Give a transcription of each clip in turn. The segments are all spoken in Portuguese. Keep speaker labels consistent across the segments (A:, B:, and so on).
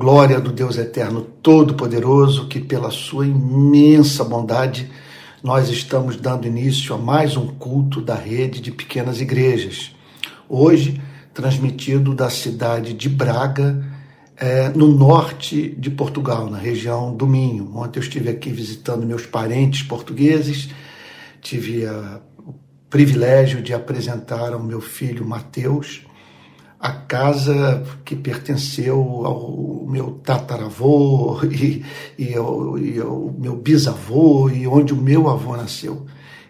A: glória do Deus Eterno Todo-Poderoso, que pela sua imensa bondade nós estamos dando início a mais um culto da rede de pequenas igrejas. Hoje, transmitido da cidade de Braga, é, no norte de Portugal, na região do Minho. Ontem eu estive aqui visitando meus parentes portugueses, tive a, o privilégio de apresentar ao meu filho Mateus a casa que pertenceu ao meu tataravô e, e, ao, e ao meu bisavô e onde o meu avô nasceu.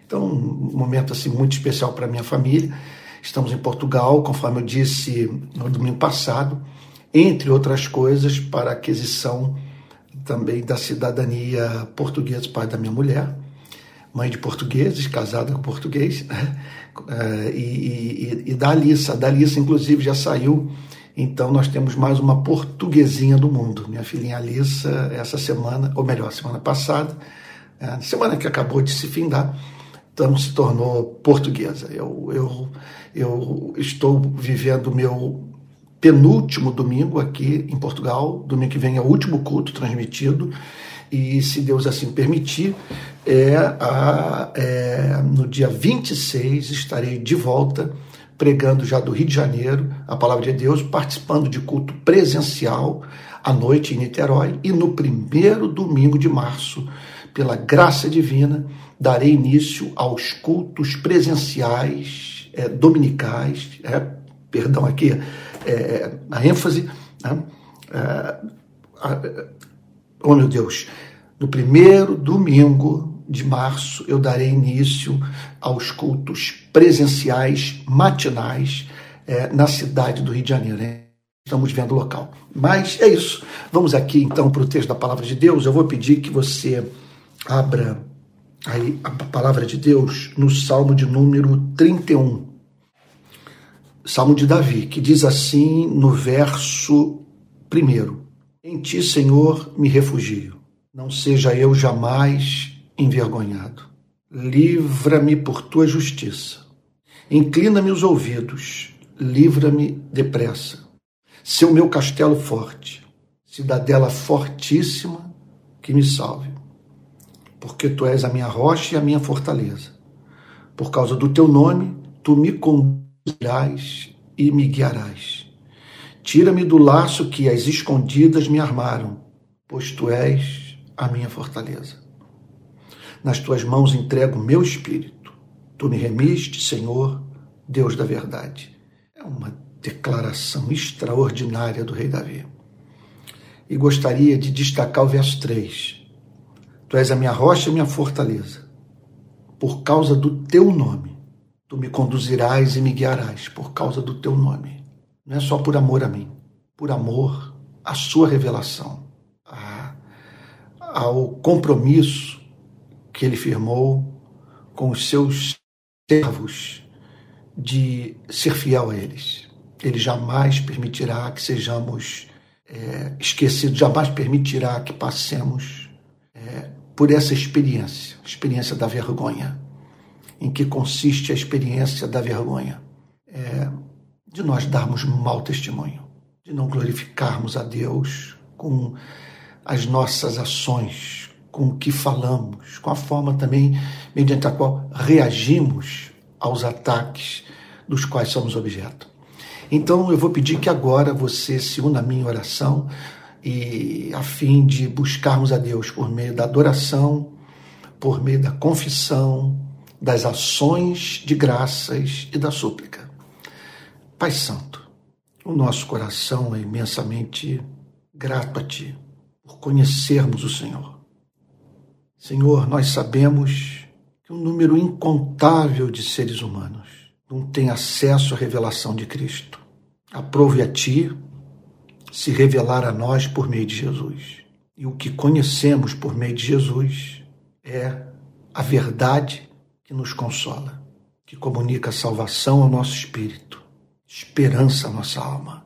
A: Então, um momento assim muito especial para minha família. Estamos em Portugal, conforme eu disse no domingo passado, entre outras coisas, para aquisição também da cidadania portuguesa, pai da minha mulher, mãe de portugueses, casada com português. Né? É, e, e, e, da Alissa. Da Alissa, inclusive, já saiu. Então, nós temos mais uma portuguesinha do mundo. Minha filhinha Alissa, essa semana, ou melhor, semana passada, é, semana que acabou de se findar, então se tornou portuguesa. Eu, eu, eu estou vivendo o meu penúltimo domingo aqui em Portugal. Domingo que vem é o último culto transmitido e, se Deus assim permitir, é, a, é, no dia 26 estarei de volta pregando já do Rio de Janeiro a palavra de Deus, participando de culto presencial à noite em Niterói e no primeiro domingo de março, pela graça divina, darei início aos cultos presenciais é, dominicais, é, perdão aqui, é, a ênfase, né? É, oh meu Deus, no primeiro domingo de março eu darei início aos cultos presenciais matinais é, na cidade do Rio de Janeiro. Estamos vendo o local. Mas é isso. Vamos aqui então para o texto da palavra de Deus. Eu vou pedir que você abra aí a palavra de Deus no Salmo de número 31. Salmo de Davi, que diz assim no verso primeiro: em ti, Senhor, me refugio. Não seja eu jamais envergonhado. Livra-me por tua justiça. Inclina-me os ouvidos. Livra-me depressa. Seu meu castelo forte, cidadela fortíssima, que me salve. Porque tu és a minha rocha e a minha fortaleza. Por causa do teu nome, tu me conduzirás e me guiarás Tira-me do laço que as escondidas me armaram, pois tu és a minha fortaleza. Nas tuas mãos entrego o meu espírito. Tu me remiste, Senhor, Deus da verdade. É uma declaração extraordinária do rei Davi. E gostaria de destacar o verso 3. Tu és a minha rocha e minha fortaleza. Por causa do teu nome, tu me conduzirás e me guiarás, por causa do teu nome não é só por amor a mim, por amor à sua revelação, ao compromisso que ele firmou com os seus servos de ser fiel a eles. Ele jamais permitirá que sejamos é, esquecidos, jamais permitirá que passemos é, por essa experiência, experiência da vergonha. Em que consiste a experiência da vergonha? É, de nós darmos mau testemunho, de não glorificarmos a Deus com as nossas ações, com o que falamos, com a forma também mediante a qual reagimos aos ataques dos quais somos objeto. Então eu vou pedir que agora você se una à minha oração e a fim de buscarmos a Deus por meio da adoração, por meio da confissão, das ações de graças e da súplica. Pai Santo, o nosso coração é imensamente grato a Ti por conhecermos o Senhor. Senhor, nós sabemos que um número incontável de seres humanos não tem acesso à revelação de Cristo. Aprove a Ti se revelar a nós por meio de Jesus. E o que conhecemos por meio de Jesus é a verdade que nos consola, que comunica salvação ao nosso espírito esperança à nossa alma.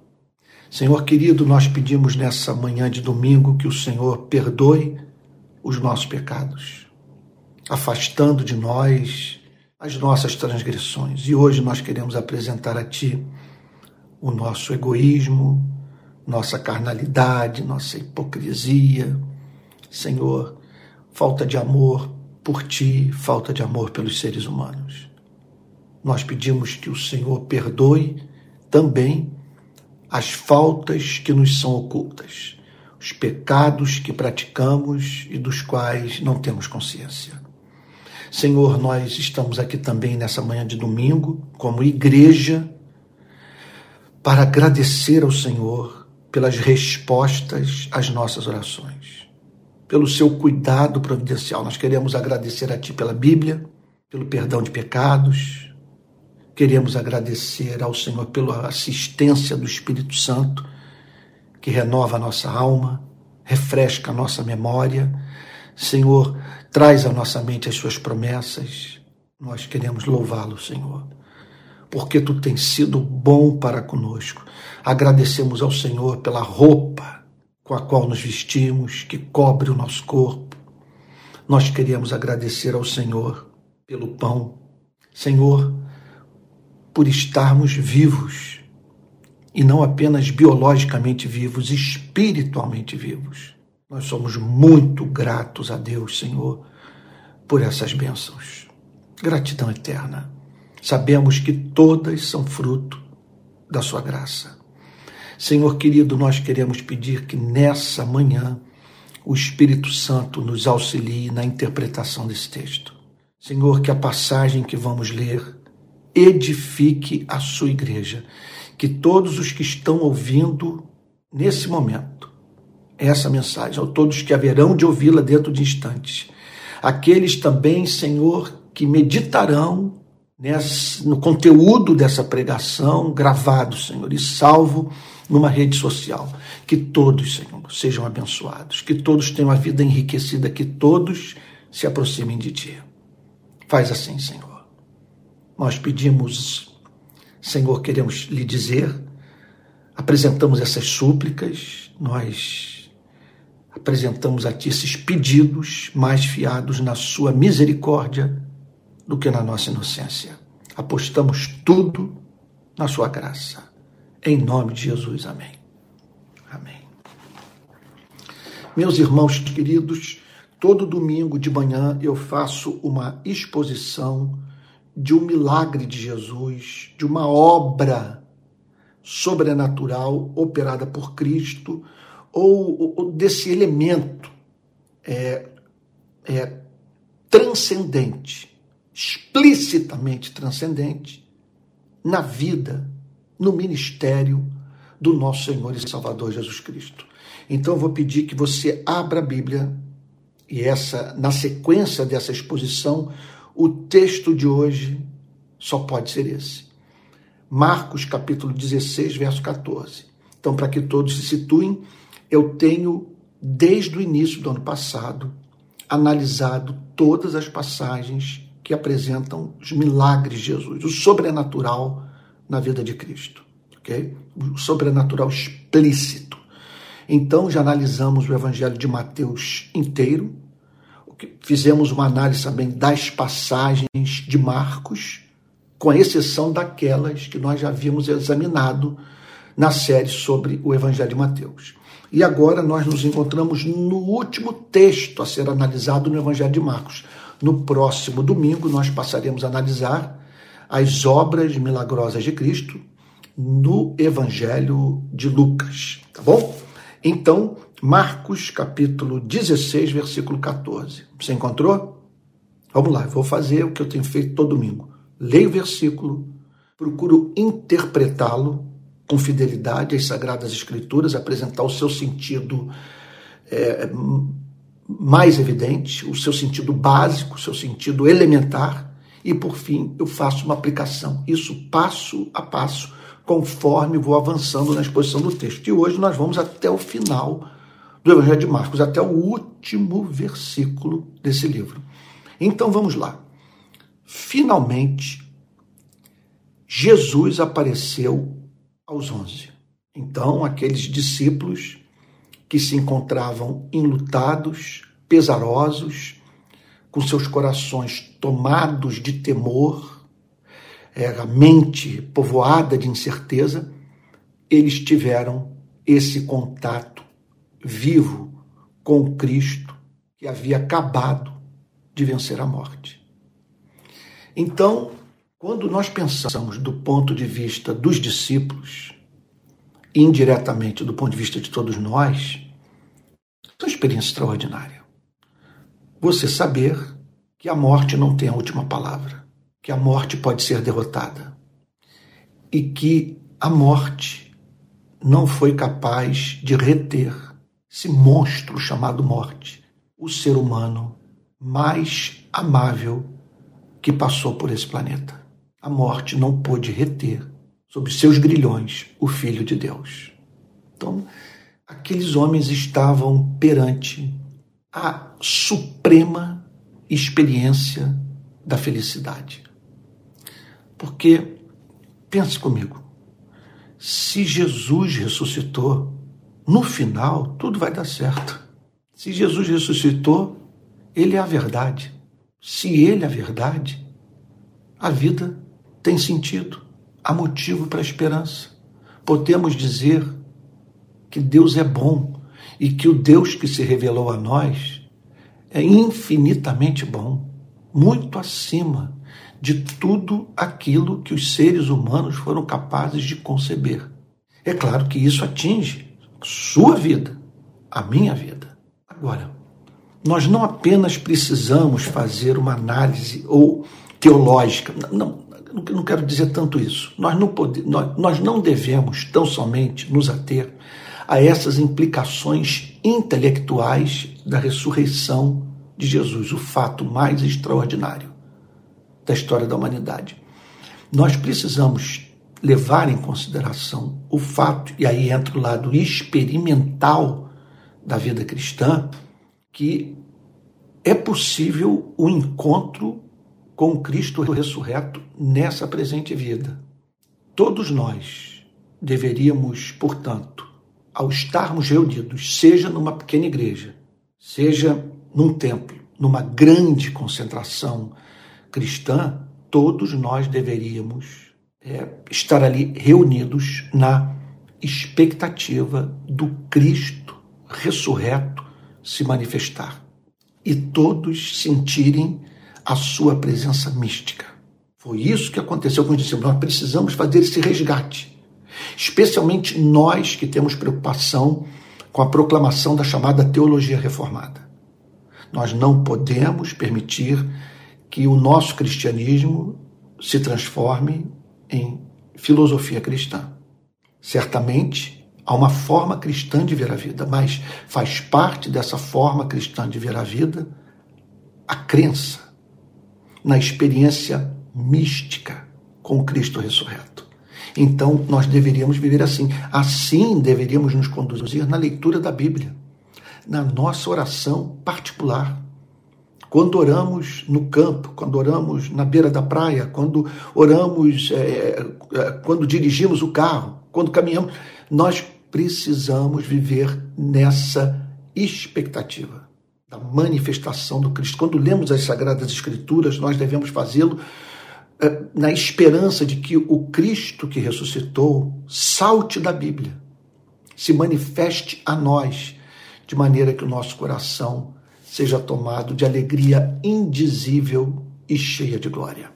A: Senhor querido, nós pedimos nessa manhã de domingo que o Senhor perdoe os nossos pecados, afastando de nós as nossas transgressões. E hoje nós queremos apresentar a Ti o nosso egoísmo, nossa carnalidade, nossa hipocrisia. Senhor, falta de amor por ti, falta de amor pelos seres humanos. Nós pedimos que o Senhor perdoe também as faltas que nos são ocultas, os pecados que praticamos e dos quais não temos consciência. Senhor, nós estamos aqui também nessa manhã de domingo, como igreja, para agradecer ao Senhor pelas respostas às nossas orações, pelo seu cuidado providencial. Nós queremos agradecer a Ti pela Bíblia, pelo perdão de pecados, queremos agradecer ao Senhor pela assistência do Espírito Santo, que renova a nossa alma, refresca a nossa memória. Senhor, traz à nossa mente as suas promessas. Nós queremos louvá-lo, Senhor, porque tu tens sido bom para conosco. Agradecemos ao Senhor pela roupa com a qual nos vestimos, que cobre o nosso corpo. Nós queremos agradecer ao Senhor pelo pão. Senhor, por estarmos vivos e não apenas biologicamente vivos, espiritualmente vivos. Nós somos muito gratos a Deus, Senhor, por essas bênçãos. Gratidão eterna. Sabemos que todas são fruto da Sua graça. Senhor querido, nós queremos pedir que nessa manhã o Espírito Santo nos auxilie na interpretação desse texto. Senhor, que a passagem que vamos ler edifique a sua igreja. Que todos os que estão ouvindo nesse momento essa mensagem, ou todos que haverão de ouvi-la dentro de instantes. Aqueles também, Senhor, que meditarão no conteúdo dessa pregação gravado, Senhor, e salvo numa rede social. Que todos, Senhor, sejam abençoados, que todos tenham a vida enriquecida, que todos se aproximem de Ti. Faz assim, Senhor. Nós pedimos, Senhor, queremos lhe dizer, apresentamos essas súplicas, nós apresentamos a Ti esses pedidos mais fiados na Sua misericórdia do que na nossa inocência. Apostamos tudo na Sua graça. Em nome de Jesus, amém. Amém. Meus irmãos queridos, todo domingo de manhã eu faço uma exposição de um milagre de Jesus, de uma obra sobrenatural operada por Cristo ou, ou desse elemento é, é, transcendente, explicitamente transcendente, na vida, no ministério do nosso Senhor e Salvador Jesus Cristo. Então eu vou pedir que você abra a Bíblia e essa na sequência dessa exposição, o texto de hoje só pode ser esse. Marcos capítulo 16, verso 14. Então, para que todos se situem, eu tenho, desde o início do ano passado, analisado todas as passagens que apresentam os milagres de Jesus, o sobrenatural na vida de Cristo, ok? O sobrenatural explícito. Então já analisamos o Evangelho de Mateus inteiro, fizemos uma análise também das passagens de Marcos, com exceção daquelas que nós já havíamos examinado na série sobre o Evangelho de Mateus. E agora nós nos encontramos no último texto a ser analisado no Evangelho de Marcos. No próximo domingo, nós passaremos a analisar as obras milagrosas de Cristo no Evangelho de Lucas, tá bom? Então, Marcos capítulo 16, versículo 14. Você encontrou? Vamos lá, vou fazer o que eu tenho feito todo domingo. Leio o versículo, procuro interpretá-lo com fidelidade às Sagradas Escrituras, apresentar o seu sentido é, mais evidente, o seu sentido básico, o seu sentido elementar, e por fim eu faço uma aplicação. Isso passo a passo, conforme vou avançando na exposição do texto. E hoje nós vamos até o final do Evangelho de Marcos, até o último versículo desse livro. Então vamos lá. Finalmente, Jesus apareceu aos onze. Então, aqueles discípulos que se encontravam enlutados, pesarosos, com seus corações tomados de temor, é, a mente povoada de incerteza, eles tiveram esse contato vivo com Cristo que havia acabado de vencer a morte. Então, quando nós pensamos do ponto de vista dos discípulos, indiretamente do ponto de vista de todos nós, é uma experiência extraordinária. Você saber que a morte não tem a última palavra, que a morte pode ser derrotada e que a morte não foi capaz de reter esse monstro chamado morte, o ser humano mais amável que passou por esse planeta. A morte não pôde reter sobre seus grilhões o Filho de Deus. Então, aqueles homens estavam perante a suprema experiência da felicidade. Porque, pense comigo, se Jesus ressuscitou, no final tudo vai dar certo. Se Jesus ressuscitou, ele é a verdade. Se ele é a verdade, a vida tem sentido há motivo para esperança. Podemos dizer que Deus é bom e que o Deus que se revelou a nós é infinitamente bom, muito acima de tudo aquilo que os seres humanos foram capazes de conceber. É claro que isso atinge sua vida, a minha vida. Agora, nós não apenas precisamos fazer uma análise ou teológica, não, não quero dizer tanto isso. Nós não, pode, nós, nós não devemos tão somente nos ater a essas implicações intelectuais da ressurreição de Jesus, o fato mais extraordinário da história da humanidade. Nós precisamos levar em consideração o fato, e aí entra o lado experimental da vida cristã, que é possível o encontro com Cristo ressurreto nessa presente vida. Todos nós deveríamos, portanto, ao estarmos reunidos, seja numa pequena igreja, seja num templo, numa grande concentração cristã, todos nós deveríamos é, estar ali reunidos na expectativa do Cristo ressurreto se manifestar e todos sentirem a sua presença mística. Foi isso que aconteceu com os discípulos. Nós precisamos fazer esse resgate. Especialmente nós que temos preocupação com a proclamação da chamada teologia reformada. Nós não podemos permitir que o nosso cristianismo se transforme em filosofia cristã. Certamente há uma forma cristã de ver a vida, mas faz parte dessa forma cristã de ver a vida a crença na experiência mística com Cristo ressurreto. Então, nós deveríamos viver assim. Assim deveríamos nos conduzir na leitura da Bíblia, na nossa oração particular. Quando oramos no campo, quando oramos na beira da praia, quando oramos, é, é, quando dirigimos o carro, quando caminhamos, nós precisamos viver nessa expectativa da manifestação do Cristo. Quando lemos as Sagradas Escrituras, nós devemos fazê-lo eh, na esperança de que o Cristo que ressuscitou salte da Bíblia, se manifeste a nós, de maneira que o nosso coração seja tomado de alegria indizível e cheia de glória.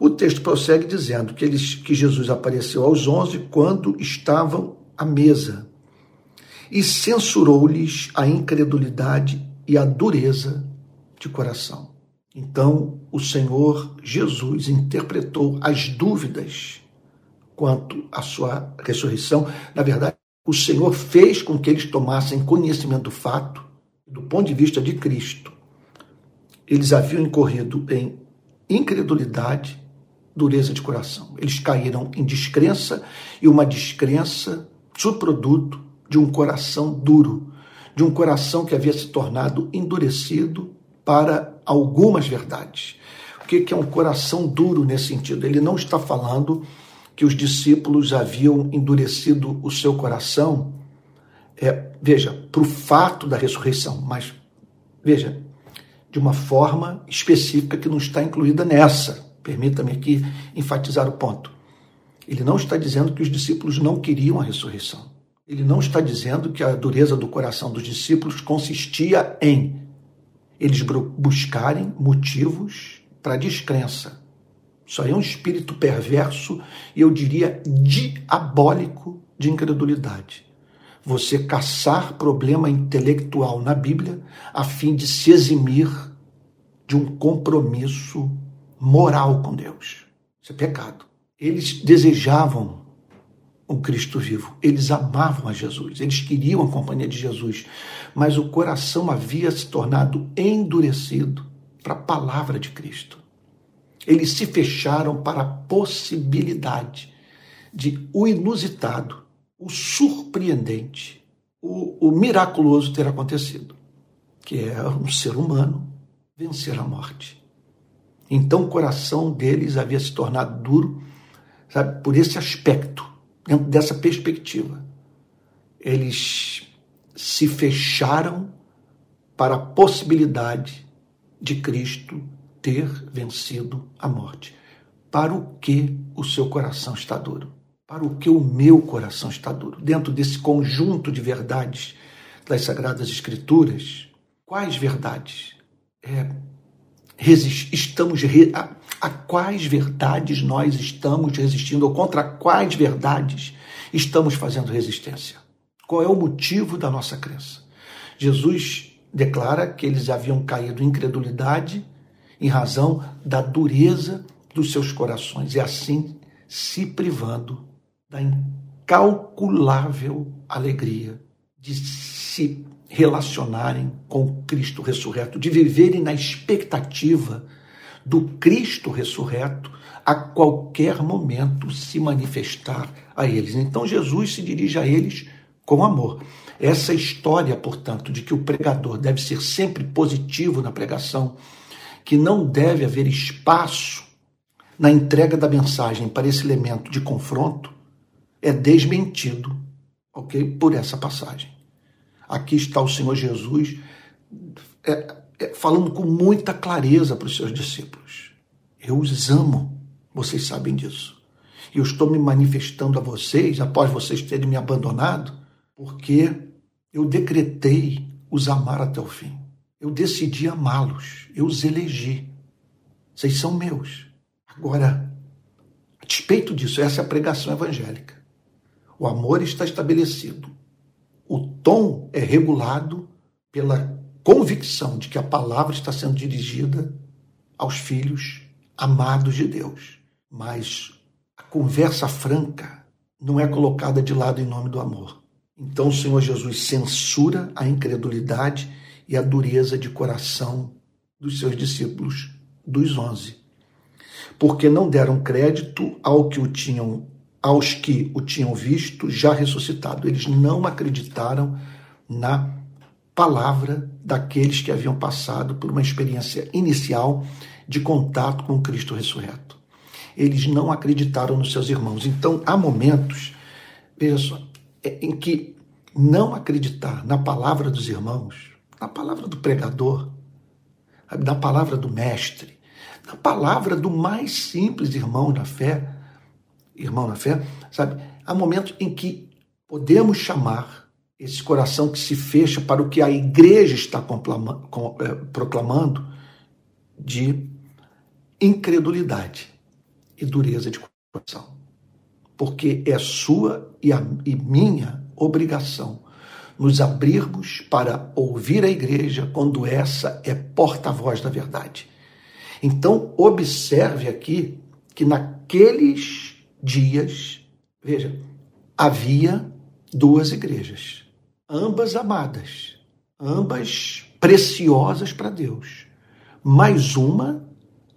A: O texto prossegue dizendo que, eles, que Jesus apareceu aos onze quando estavam à mesa e censurou-lhes a incredulidade e a dureza de coração. Então, o Senhor Jesus interpretou as dúvidas quanto à sua ressurreição. Na verdade, o Senhor fez com que eles tomassem conhecimento do fato, do ponto de vista de Cristo. Eles haviam incorrido em incredulidade, dureza de coração. Eles caíram em descrença e uma descrença subproduto de um coração duro, de um coração que havia se tornado endurecido para algumas verdades. O que é um coração duro nesse sentido? Ele não está falando que os discípulos haviam endurecido o seu coração, é, veja, para o fato da ressurreição, mas veja, de uma forma específica que não está incluída nessa. Permita-me aqui enfatizar o ponto. Ele não está dizendo que os discípulos não queriam a ressurreição. Ele não está dizendo que a dureza do coração dos discípulos consistia em eles buscarem motivos para descrença. Isso aí é um espírito perverso e eu diria diabólico de incredulidade. Você caçar problema intelectual na Bíblia a fim de se eximir de um compromisso moral com Deus. Isso é pecado. Eles desejavam um Cristo vivo. Eles amavam a Jesus, eles queriam a companhia de Jesus, mas o coração havia se tornado endurecido para a palavra de Cristo. Eles se fecharam para a possibilidade de o inusitado, o surpreendente, o, o miraculoso ter acontecido, que é um ser humano vencer a morte. Então o coração deles havia se tornado duro, sabe, por esse aspecto dentro dessa perspectiva. Eles se fecharam para a possibilidade de Cristo ter vencido a morte. Para o que o seu coração está duro? Para o que o meu coração está duro? Dentro desse conjunto de verdades das Sagradas Escrituras, quais verdades é, estamos a, a quais verdades nós estamos resistindo, ou contra quais verdades estamos fazendo resistência? Qual é o motivo da nossa crença? Jesus declara que eles haviam caído em incredulidade em razão da dureza dos seus corações e assim se privando da incalculável alegria de se relacionarem com Cristo ressurreto, de viverem na expectativa do Cristo ressurreto a qualquer momento se manifestar a eles. Então Jesus se dirige a eles com amor. Essa história, portanto, de que o pregador deve ser sempre positivo na pregação, que não deve haver espaço na entrega da mensagem para esse elemento de confronto, é desmentido, ok, por essa passagem. Aqui está o Senhor Jesus é, é, falando com muita clareza para os seus discípulos. Eu os amo, vocês sabem disso. E eu estou me manifestando a vocês, após vocês terem me abandonado, porque eu decretei os amar até o fim. Eu decidi amá-los, eu os elegi. Vocês são meus. Agora, a despeito disso, essa é a pregação evangélica. O amor está estabelecido. O tom é regulado pela convicção de que a palavra está sendo dirigida aos filhos amados de Deus. Mas a conversa franca não é colocada de lado em nome do amor. Então o Senhor Jesus censura a incredulidade e a dureza de coração dos seus discípulos, dos onze, porque não deram crédito ao que o tinham aos que o tinham visto já ressuscitado. Eles não acreditaram na palavra daqueles que haviam passado por uma experiência inicial de contato com Cristo ressurreto. Eles não acreditaram nos seus irmãos. Então, há momentos, veja só, é, em que não acreditar na palavra dos irmãos, na palavra do pregador, na palavra do mestre, na palavra do mais simples irmão na fé, irmão na fé, sabe? Há momentos em que podemos chamar esse coração que se fecha para o que a igreja está é, proclamando de incredulidade e dureza de coração. Porque é sua e, a, e minha obrigação nos abrirmos para ouvir a igreja quando essa é porta-voz da verdade. Então, observe aqui que naqueles dias, veja, havia duas igrejas, ambas amadas, ambas preciosas para Deus, mas uma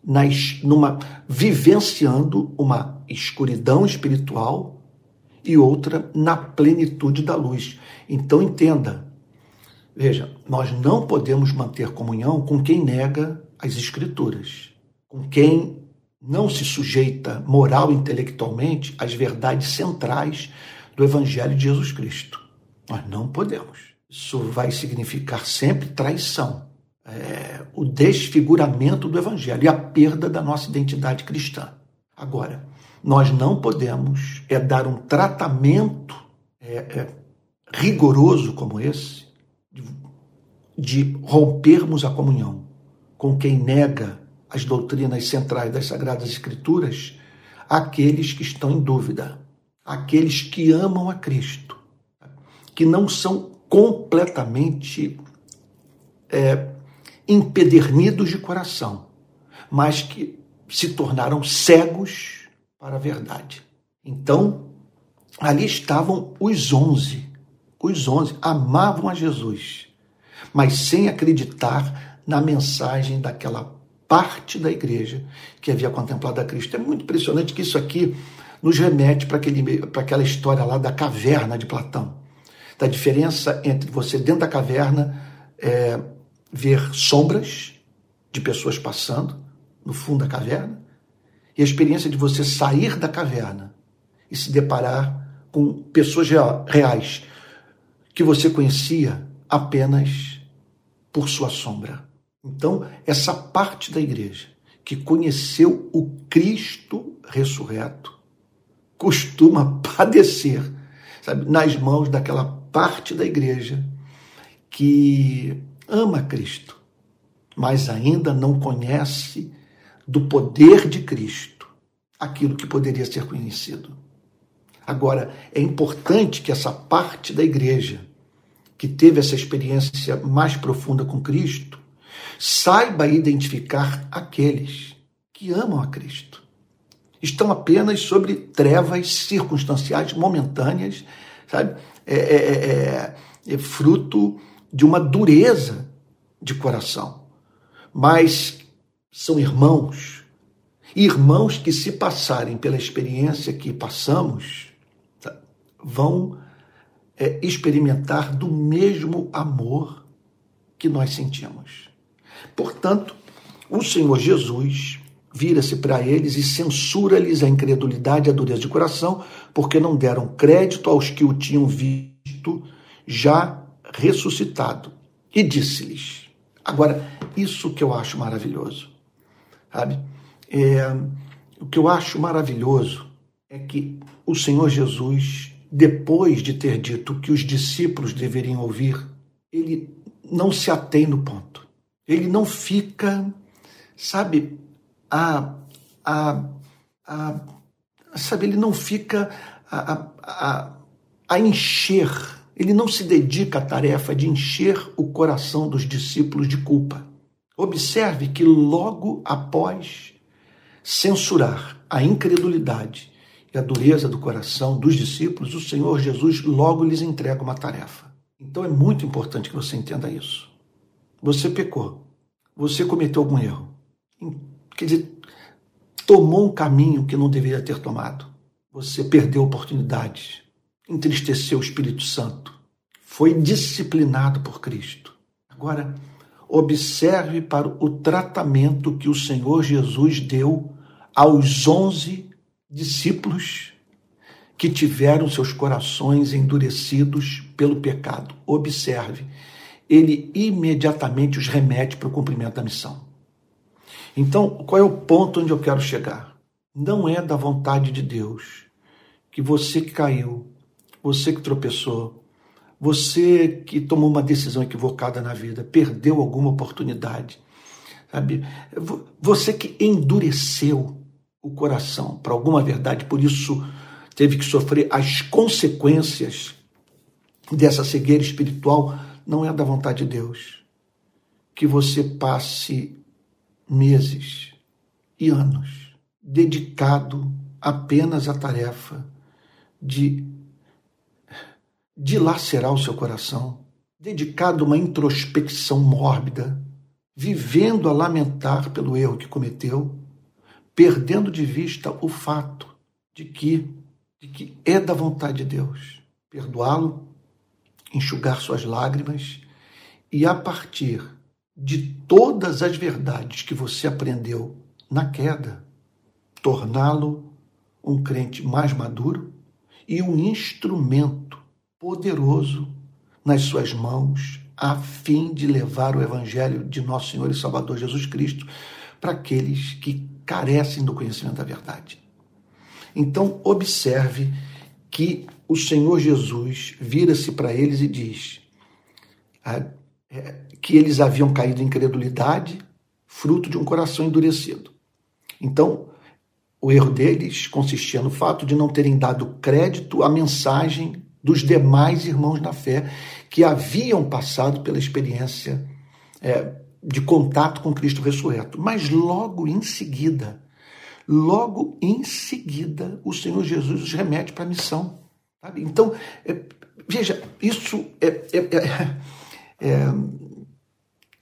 A: nas, numa vivenciando uma escuridão espiritual e outra na plenitude da luz. Então entenda, veja, nós não podemos manter comunhão com quem nega as escrituras, com quem não se sujeita moral e intelectualmente às verdades centrais do Evangelho de Jesus Cristo. Nós não podemos. Isso vai significar sempre traição, é, o desfiguramento do Evangelho e a perda da nossa identidade cristã. Agora, nós não podemos é dar um tratamento é, é, rigoroso como esse, de, de rompermos a comunhão com quem nega as doutrinas centrais das Sagradas Escrituras, aqueles que estão em dúvida, aqueles que amam a Cristo, que não são completamente é, empedernidos de coração, mas que se tornaram cegos para a verdade. Então, ali estavam os onze. Os onze amavam a Jesus, mas sem acreditar na mensagem daquela parte da igreja que havia contemplado a Cristo. É muito impressionante que isso aqui nos remete para, aquele, para aquela história lá da caverna de Platão. Da diferença entre você, dentro da caverna, é, ver sombras de pessoas passando no fundo da caverna e a experiência de você sair da caverna e se deparar com pessoas reais que você conhecia apenas por sua sombra. Então, essa parte da igreja que conheceu o Cristo ressurreto costuma padecer, sabe, nas mãos daquela parte da igreja que ama Cristo, mas ainda não conhece do poder de Cristo aquilo que poderia ser conhecido. Agora, é importante que essa parte da igreja que teve essa experiência mais profunda com Cristo saiba identificar aqueles que amam a Cristo. Estão apenas sobre trevas circunstanciais momentâneas, sabe? É, é, é, é, é fruto de uma dureza de coração. Mas são irmãos, irmãos que, se passarem pela experiência que passamos, tá? vão é, experimentar do mesmo amor que nós sentimos. Portanto, o Senhor Jesus vira-se para eles e censura-lhes a incredulidade e a dureza de coração, porque não deram crédito aos que o tinham visto já ressuscitado. E disse-lhes: Agora, isso que eu acho maravilhoso, sabe? É, o que eu acho maravilhoso é que o Senhor Jesus, depois de ter dito que os discípulos deveriam ouvir, ele não se atém no ponto. Ele não fica, sabe, a, a, a sabe, ele não fica a, a, a, encher, ele não se dedica à tarefa de encher o coração dos discípulos de culpa. Observe que logo após censurar a incredulidade e a dureza do coração dos discípulos, o Senhor Jesus logo lhes entrega uma tarefa. Então é muito importante que você entenda isso. Você pecou. Você cometeu algum erro. Quer dizer, tomou um caminho que não deveria ter tomado. Você perdeu oportunidades. Entristeceu o Espírito Santo. Foi disciplinado por Cristo. Agora, observe para o tratamento que o Senhor Jesus deu aos onze discípulos que tiveram seus corações endurecidos pelo pecado. Observe ele imediatamente os remete para o cumprimento da missão. Então, qual é o ponto onde eu quero chegar? Não é da vontade de Deus que você que caiu, você que tropeçou, você que tomou uma decisão equivocada na vida, perdeu alguma oportunidade, sabe? Você que endureceu o coração para alguma verdade, por isso teve que sofrer as consequências dessa cegueira espiritual não é da vontade de Deus que você passe meses e anos dedicado apenas à tarefa de dilacerar o seu coração, dedicado a uma introspecção mórbida, vivendo a lamentar pelo erro que cometeu, perdendo de vista o fato de que, de que é da vontade de Deus perdoá-lo enxugar suas lágrimas e, a partir de todas as verdades que você aprendeu na queda, torná-lo um crente mais maduro e um instrumento poderoso nas suas mãos, a fim de levar o Evangelho de nosso Senhor e Salvador Jesus Cristo para aqueles que carecem do conhecimento da verdade. Então, observe que o Senhor Jesus vira-se para eles e diz ah, é, que eles haviam caído em incredulidade, fruto de um coração endurecido. Então, o erro deles consistia no fato de não terem dado crédito à mensagem dos demais irmãos na fé que haviam passado pela experiência é, de contato com Cristo ressurreto. Mas logo em seguida, logo em seguida, o Senhor Jesus os remete para a missão. Sabe? Então, é, veja, isso é, é, é,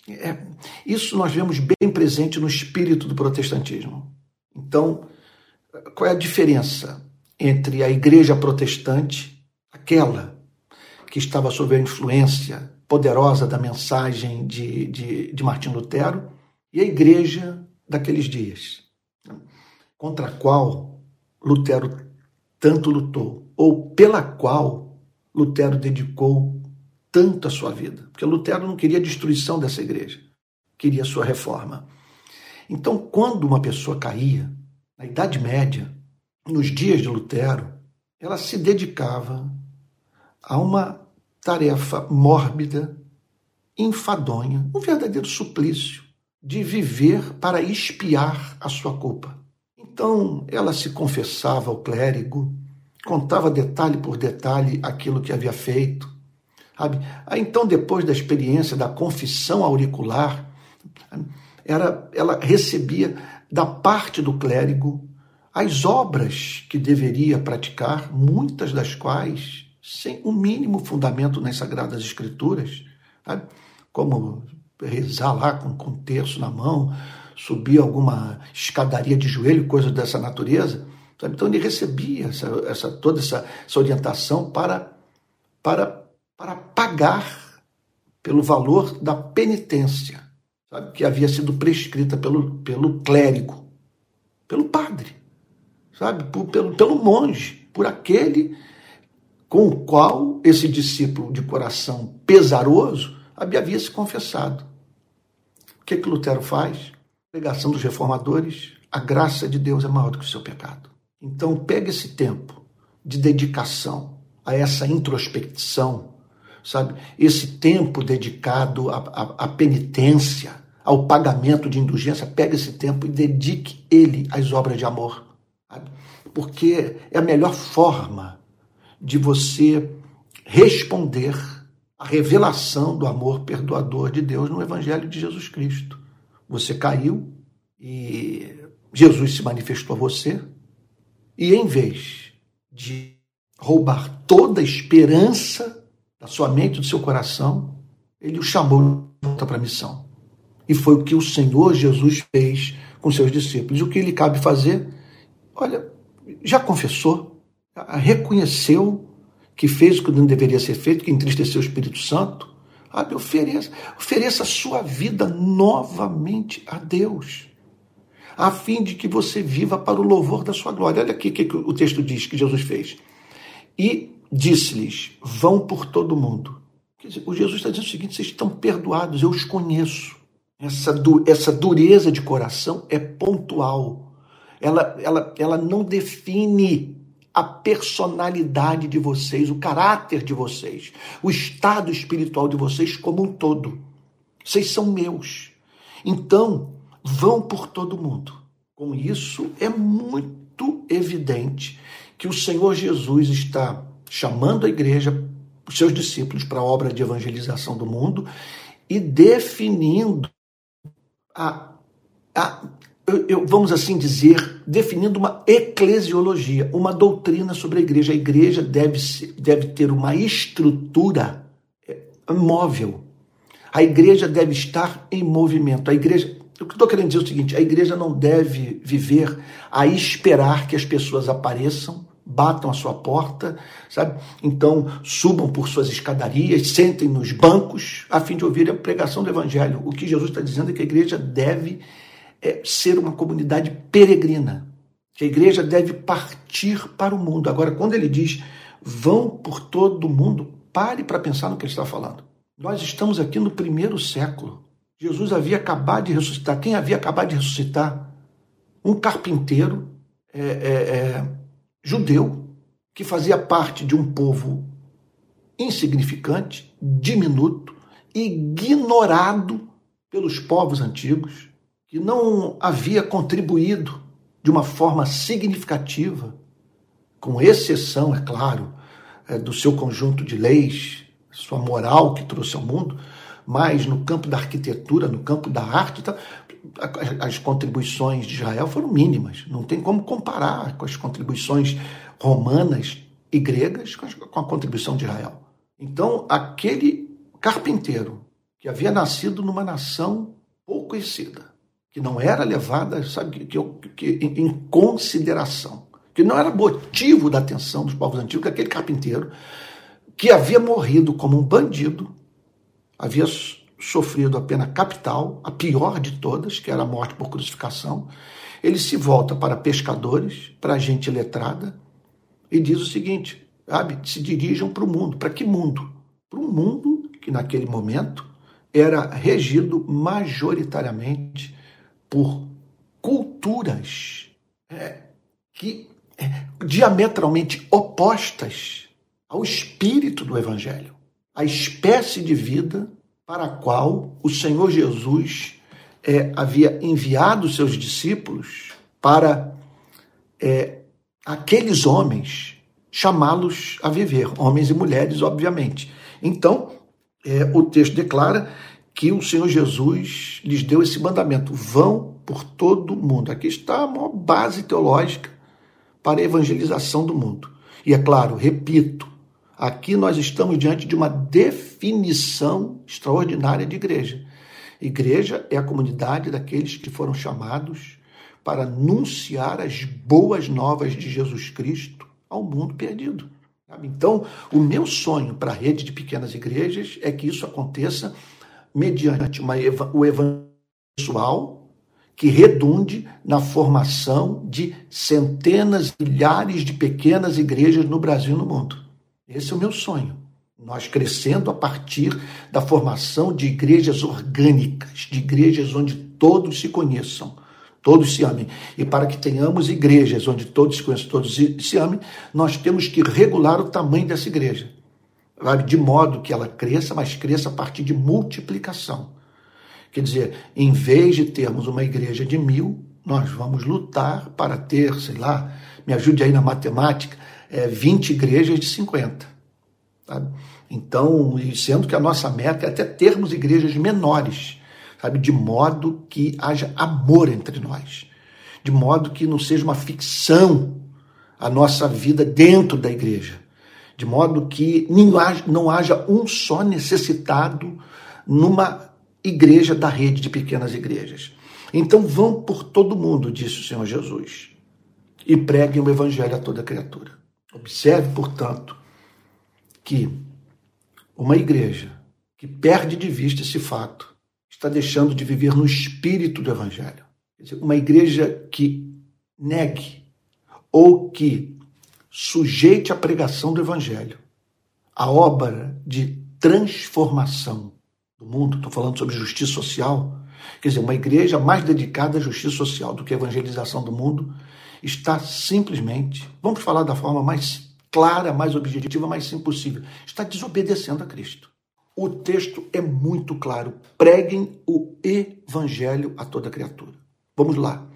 A: é, isso nós vemos bem presente no espírito do protestantismo. Então, qual é a diferença entre a igreja protestante, aquela que estava sob a influência poderosa da mensagem de, de, de Martim Lutero, e a igreja daqueles dias, contra a qual Lutero tanto lutou, ou pela qual Lutero dedicou tanto a sua vida. Porque Lutero não queria a destruição dessa igreja, queria a sua reforma. Então, quando uma pessoa caía, na Idade Média, nos dias de Lutero, ela se dedicava a uma tarefa mórbida, enfadonha, um verdadeiro suplício de viver para expiar a sua culpa. Então ela se confessava ao clérigo, contava detalhe por detalhe aquilo que havia feito. Sabe? Então, depois da experiência da confissão auricular, era, ela recebia da parte do clérigo as obras que deveria praticar, muitas das quais sem o um mínimo fundamento nas Sagradas Escrituras, sabe? como rezar lá com, com um terço na mão, subir alguma escadaria de joelho, coisas dessa natureza. Sabe? Então ele recebia essa, essa, toda essa, essa orientação para, para, para pagar pelo valor da penitência sabe? que havia sido prescrita pelo, pelo clérigo, pelo padre, sabe? Por, pelo, pelo monge, por aquele com o qual esse discípulo de coração pesaroso havia se confessado. O que, que Lutero faz? pregação dos reformadores, a graça de Deus é maior do que o seu pecado. Então, pega esse tempo de dedicação a essa introspecção, sabe? Esse tempo dedicado à, penitência, ao pagamento de indulgência, pega esse tempo e dedique ele às obras de amor. Sabe? Porque é a melhor forma de você responder à revelação do amor perdoador de Deus no Evangelho de Jesus Cristo. Você caiu e Jesus se manifestou a você, e em vez de roubar toda a esperança da sua mente do seu coração, ele o chamou para a missão. E foi o que o Senhor Jesus fez com seus discípulos. O que lhe cabe fazer? Olha, já confessou, reconheceu que fez o que não deveria ser feito, que entristeceu o Espírito Santo, Sabe, ofereça, ofereça a sua vida novamente a Deus, a fim de que você viva para o louvor da sua glória. Olha aqui o que o texto diz que Jesus fez. E disse-lhes: vão por todo o mundo. Quer dizer, o Jesus está dizendo o seguinte: vocês estão perdoados, eu os conheço. Essa, du essa dureza de coração é pontual. Ela, ela, ela não define a personalidade de vocês, o caráter de vocês, o estado espiritual de vocês como um todo. Vocês são meus. Então, vão por todo mundo. Com isso, é muito evidente que o Senhor Jesus está chamando a igreja, os seus discípulos, para a obra de evangelização do mundo e definindo a, a eu, eu, vamos assim dizer, definindo uma eclesiologia, uma doutrina sobre a igreja. A igreja deve, deve ter uma estrutura é, móvel. A igreja deve estar em movimento. A igreja, o que estou querendo dizer é o seguinte: a igreja não deve viver a esperar que as pessoas apareçam, batam a sua porta, sabe? Então subam por suas escadarias, sentem nos bancos, a fim de ouvir a pregação do evangelho. O que Jesus está dizendo é que a igreja deve é ser uma comunidade peregrina, que a igreja deve partir para o mundo. Agora, quando ele diz vão por todo o mundo, pare para pensar no que ele está falando. Nós estamos aqui no primeiro século. Jesus havia acabado de ressuscitar. Quem havia acabado de ressuscitar? Um carpinteiro é, é, é, judeu que fazia parte de um povo insignificante, diminuto, ignorado pelos povos antigos, que não havia contribuído de uma forma significativa, com exceção, é claro, é, do seu conjunto de leis, sua moral que trouxe ao mundo, mas no campo da arquitetura, no campo da arte, tá, as contribuições de Israel foram mínimas. Não tem como comparar com as contribuições romanas e gregas com a contribuição de Israel. Então, aquele carpinteiro que havia nascido numa nação pouco conhecida, que não era levada, sabe, que, que, que, em consideração, que não era motivo da atenção dos povos antigos, aquele carpinteiro que havia morrido como um bandido, havia sofrido a pena capital, a pior de todas, que era a morte por crucificação. Ele se volta para pescadores, para gente letrada, e diz o seguinte: sabe, se dirijam para o mundo. Para que mundo? Para um mundo que naquele momento era regido majoritariamente por culturas é, que é, diametralmente opostas ao espírito do Evangelho, a espécie de vida para a qual o Senhor Jesus é, havia enviado seus discípulos para é, aqueles homens chamá-los a viver, homens e mulheres, obviamente. Então, é, o texto declara que o Senhor Jesus lhes deu esse mandamento: vão por todo o mundo. Aqui está a maior base teológica para a evangelização do mundo. E é claro, repito, aqui nós estamos diante de uma definição extraordinária de igreja. Igreja é a comunidade daqueles que foram chamados para anunciar as boas novas de Jesus Cristo ao mundo perdido. Então, o meu sonho para a rede de pequenas igrejas é que isso aconteça mediante uma, o evangelho pessoal que redunde na formação de centenas, milhares de pequenas igrejas no Brasil e no mundo. Esse é o meu sonho. Nós crescendo a partir da formação de igrejas orgânicas, de igrejas onde todos se conheçam, todos se amem. E para que tenhamos igrejas onde todos se conheçam, todos se amem, nós temos que regular o tamanho dessa igreja. De modo que ela cresça, mas cresça a partir de multiplicação. Quer dizer, em vez de termos uma igreja de mil, nós vamos lutar para ter, sei lá, me ajude aí na matemática, é, 20 igrejas de 50. Sabe? Então, sendo que a nossa meta é até termos igrejas menores sabe? De modo que haja amor entre nós, de modo que não seja uma ficção a nossa vida dentro da igreja, de modo que não haja um só necessitado numa igreja da rede de pequenas igrejas. Então vão por todo mundo, disse o Senhor Jesus, e preguem o evangelho a toda criatura. Observe, portanto, que uma igreja que perde de vista esse fato está deixando de viver no espírito do Evangelho. Uma igreja que negue ou que sujeite a pregação do Evangelho, a obra de transformação do mundo, estou falando sobre justiça social, quer dizer, uma igreja mais dedicada à justiça social do que à evangelização do mundo, está simplesmente, vamos falar da forma mais clara, mais objetiva, mais simples possível, está desobedecendo a Cristo. O texto é muito claro. Preguem o evangelho a toda criatura. Vamos lá.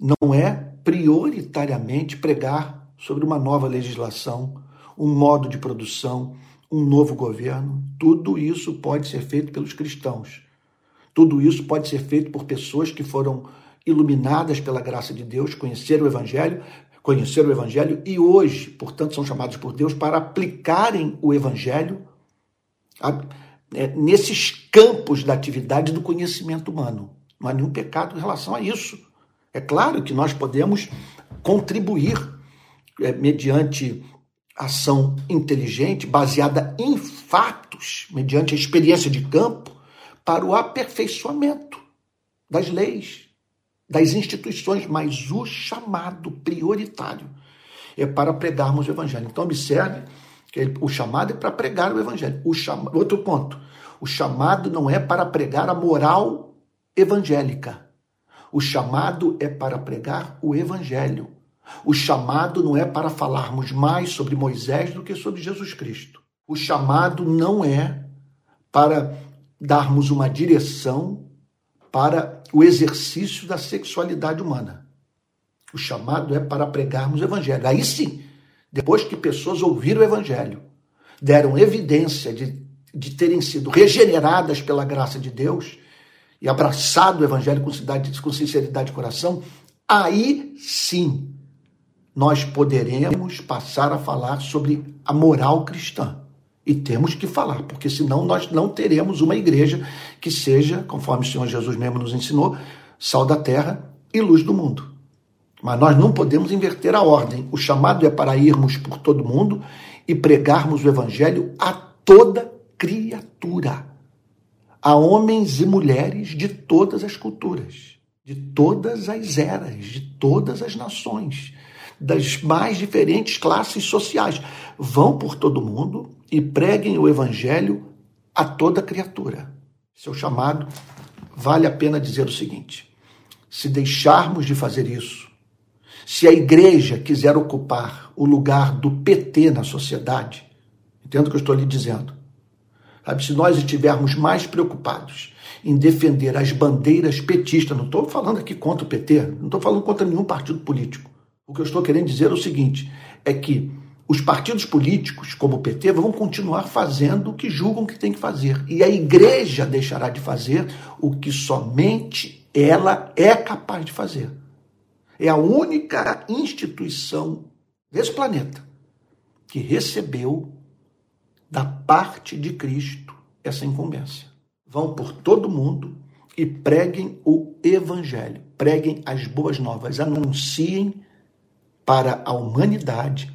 A: Não é prioritariamente pregar sobre uma nova legislação, um modo de produção, um novo governo. Tudo isso pode ser feito pelos cristãos. Tudo isso pode ser feito por pessoas que foram iluminadas pela graça de Deus, conheceram o evangelho, conheceram o evangelho e hoje, portanto, são chamados por Deus para aplicarem o evangelho é, nesses campos da atividade do conhecimento humano. Não há nenhum pecado em relação a isso. É claro que nós podemos contribuir é, mediante ação inteligente, baseada em fatos, mediante a experiência de campo, para o aperfeiçoamento das leis, das instituições, mas o chamado prioritário é para pregarmos o evangelho. Então, observe o chamado é para pregar o evangelho. O. Outro ponto. O chamado não é para pregar a moral evangélica. O chamado é para pregar o evangelho. O chamado não é para falarmos mais sobre Moisés do que sobre Jesus Cristo. O chamado não é para darmos uma direção para o exercício da sexualidade humana. O chamado é para pregarmos o evangelho. Aí sim, depois que pessoas ouviram o evangelho, deram evidência de, de terem sido regeneradas pela graça de Deus e abraçado o evangelho com, cidade, com sinceridade de coração, aí sim nós poderemos passar a falar sobre a moral cristã. E temos que falar, porque senão nós não teremos uma igreja que seja, conforme o Senhor Jesus mesmo nos ensinou, sal da terra e luz do mundo. Mas nós não podemos inverter a ordem. O chamado é para irmos por todo mundo e pregarmos o evangelho a toda criatura, a homens e mulheres de todas as culturas, de todas as eras, de todas as nações, das mais diferentes classes sociais. Vão por todo mundo e preguem o evangelho a toda criatura. Seu chamado, vale a pena dizer o seguinte: se deixarmos de fazer isso, se a igreja quiser ocupar o lugar do PT na sociedade, entendo o que eu estou lhe dizendo. Sabe, se nós estivermos mais preocupados em defender as bandeiras petistas, não estou falando aqui contra o PT, não estou falando contra nenhum partido político. O que eu estou querendo dizer é o seguinte: é que os partidos políticos, como o PT, vão continuar fazendo o que julgam que tem que fazer. E a igreja deixará de fazer o que somente ela é capaz de fazer. É a única instituição desse planeta que recebeu da parte de Cristo essa incumbência. Vão por todo mundo e preguem o evangelho, preguem as boas novas, anunciem para a humanidade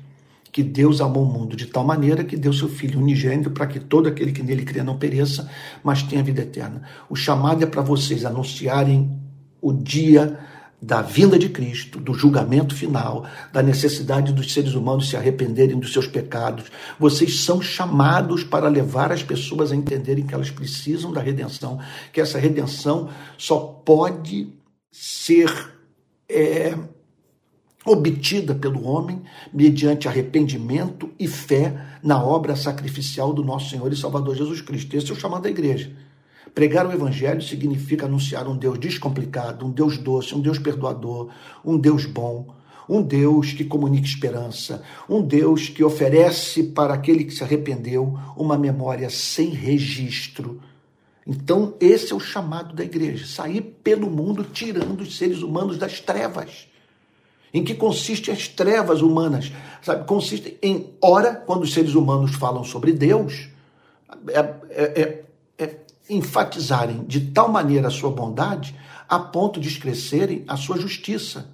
A: que Deus amou o mundo de tal maneira que deu seu Filho unigênito para que todo aquele que nele crê não pereça, mas tenha vida eterna. O chamado é para vocês anunciarem o dia da vinda de Cristo, do julgamento final, da necessidade dos seres humanos se arrependerem dos seus pecados. Vocês são chamados para levar as pessoas a entenderem que elas precisam da redenção, que essa redenção só pode ser é, obtida pelo homem mediante arrependimento e fé na obra sacrificial do nosso Senhor e Salvador Jesus Cristo. Esse é o chamado da igreja. Pregar o evangelho significa anunciar um Deus descomplicado, um Deus doce, um Deus perdoador, um Deus bom, um Deus que comunica esperança, um Deus que oferece para aquele que se arrependeu uma memória sem registro. Então, esse é o chamado da igreja: sair pelo mundo tirando os seres humanos das trevas em que consistem as trevas humanas? Sabe? Consiste em, ora, quando os seres humanos falam sobre Deus, é, é, é, é enfatizarem de tal maneira a sua bondade a ponto de esquecerem a sua justiça.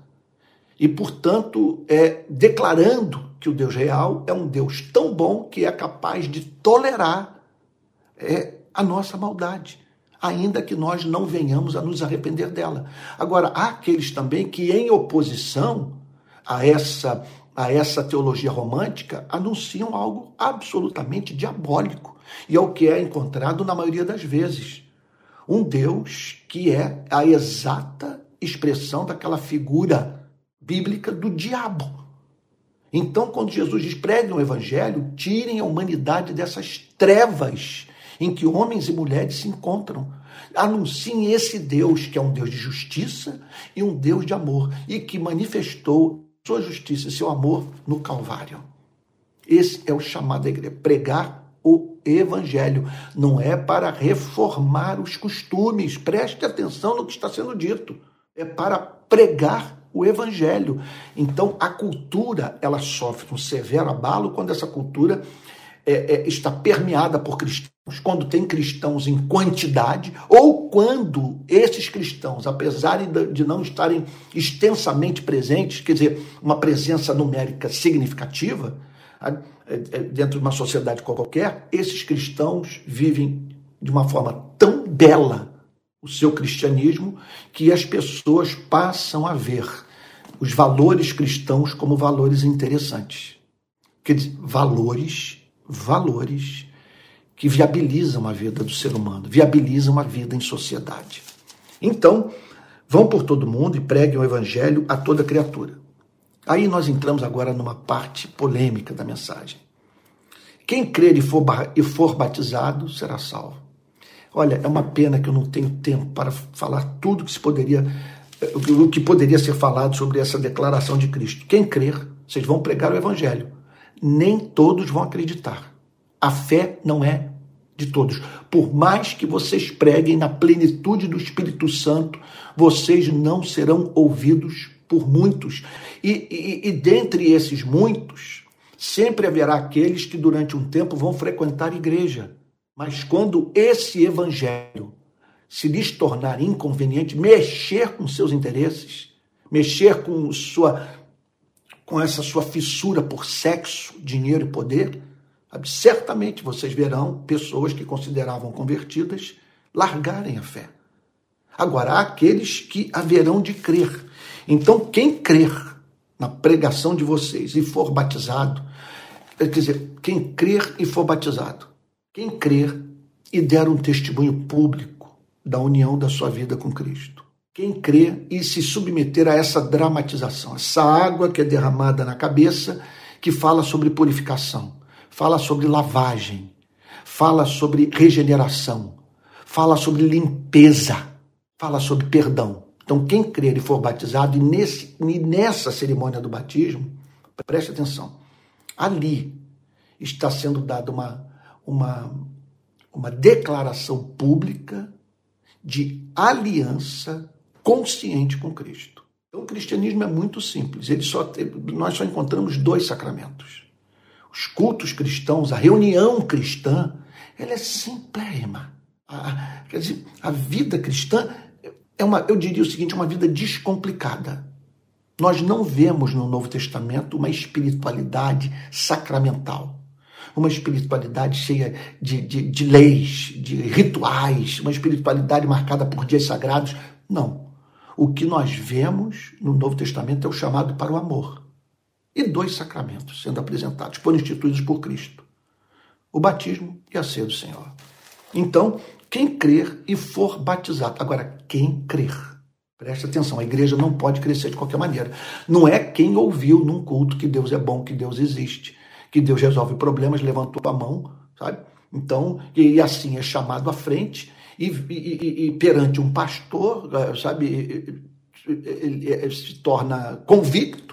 A: E, portanto, é declarando que o Deus real é um Deus tão bom que é capaz de tolerar é, a nossa maldade ainda que nós não venhamos a nos arrepender dela. Agora, há aqueles também que, em oposição a essa, a essa teologia romântica, anunciam algo absolutamente diabólico. E é o que é encontrado na maioria das vezes. Um Deus que é a exata expressão daquela figura bíblica do diabo. Então, quando Jesus diz preguem o evangelho, tirem a humanidade dessas trevas em que homens e mulheres se encontram. Anunciem esse Deus que é um Deus de justiça e um Deus de amor e que manifestou sua justiça e seu amor no Calvário. Esse é o chamado da igreja, pregar o evangelho. Não é para reformar os costumes. Preste atenção no que está sendo dito. É para pregar o evangelho. Então, a cultura, ela sofre um severo abalo quando essa cultura é, é, está permeada por cristãos, quando tem cristãos em quantidade, ou quando esses cristãos, apesar de não estarem extensamente presentes, quer dizer, uma presença numérica significativa, é, é, dentro de uma sociedade qualquer, esses cristãos vivem de uma forma tão bela o seu cristianismo que as pessoas passam a ver os valores cristãos como valores interessantes. Quer dizer, valores valores que viabilizam a vida do ser humano, viabilizam a vida em sociedade. Então, vão por todo mundo e preguem o evangelho a toda criatura. Aí nós entramos agora numa parte polêmica da mensagem. Quem crer e for, e for batizado será salvo. Olha, é uma pena que eu não tenho tempo para falar tudo que se poderia, o que poderia ser falado sobre essa declaração de Cristo. Quem crer, vocês vão pregar o evangelho. Nem todos vão acreditar. A fé não é de todos. Por mais que vocês preguem na plenitude do Espírito Santo, vocês não serão ouvidos por muitos. E, e, e dentre esses muitos, sempre haverá aqueles que durante um tempo vão frequentar a igreja. Mas quando esse evangelho se lhes tornar inconveniente, mexer com seus interesses, mexer com sua com essa sua fissura por sexo, dinheiro e poder, certamente vocês verão pessoas que consideravam convertidas largarem a fé. Agora, há aqueles que haverão de crer. Então, quem crer na pregação de vocês e for batizado, quer dizer, quem crer e for batizado, quem crer e der um testemunho público da união da sua vida com Cristo. Quem crer e se submeter a essa dramatização, essa água que é derramada na cabeça, que fala sobre purificação, fala sobre lavagem, fala sobre regeneração, fala sobre limpeza, fala sobre perdão. Então, quem crer e for batizado, e, nesse, e nessa cerimônia do batismo, preste atenção, ali está sendo dada uma, uma, uma declaração pública de aliança consciente com Cristo. Então, o cristianismo é muito simples. Ele só nós só encontramos dois sacramentos. Os cultos cristãos, a reunião cristã, ela é simplérrima. A, quer dizer, a vida cristã é uma, eu diria o seguinte, uma vida descomplicada. Nós não vemos no Novo Testamento uma espiritualidade sacramental, uma espiritualidade cheia de, de, de leis, de rituais, uma espiritualidade marcada por dias sagrados. Não. O que nós vemos no Novo Testamento é o chamado para o amor. E dois sacramentos sendo apresentados, foram instituídos por Cristo: o batismo e a ceia do Senhor. Então, quem crer e for batizado. Agora, quem crer. Preste atenção, a igreja não pode crescer de qualquer maneira. Não é quem ouviu num culto que Deus é bom, que Deus existe, que Deus resolve problemas, levantou a mão, sabe? Então, e assim é chamado à frente e, e, e perante um pastor, eh, sabe, ele se torna convicto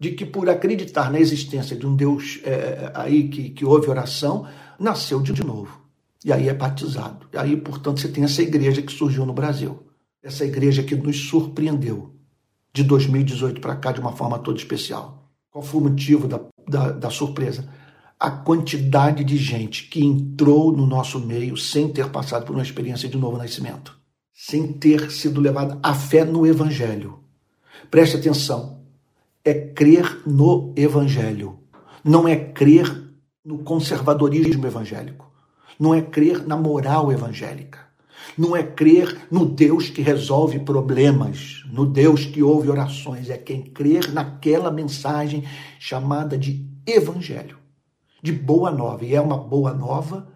A: de que por acreditar na existência de um Deus é, aí que, que ouve oração, nasceu de novo. E aí é batizado. E aí, portanto, você tem essa igreja que surgiu no Brasil. Essa igreja que nos surpreendeu de 2018 para cá de uma forma toda especial. Qual foi o motivo da, da, da surpresa? A quantidade de gente que entrou no nosso meio sem ter passado por uma experiência de novo nascimento, sem ter sido levada à fé no Evangelho. Preste atenção, é crer no Evangelho, não é crer no conservadorismo evangélico. Não é crer na moral evangélica, não é crer no Deus que resolve problemas, no Deus que ouve orações, é quem crer naquela mensagem chamada de evangelho, de boa nova. E é uma boa nova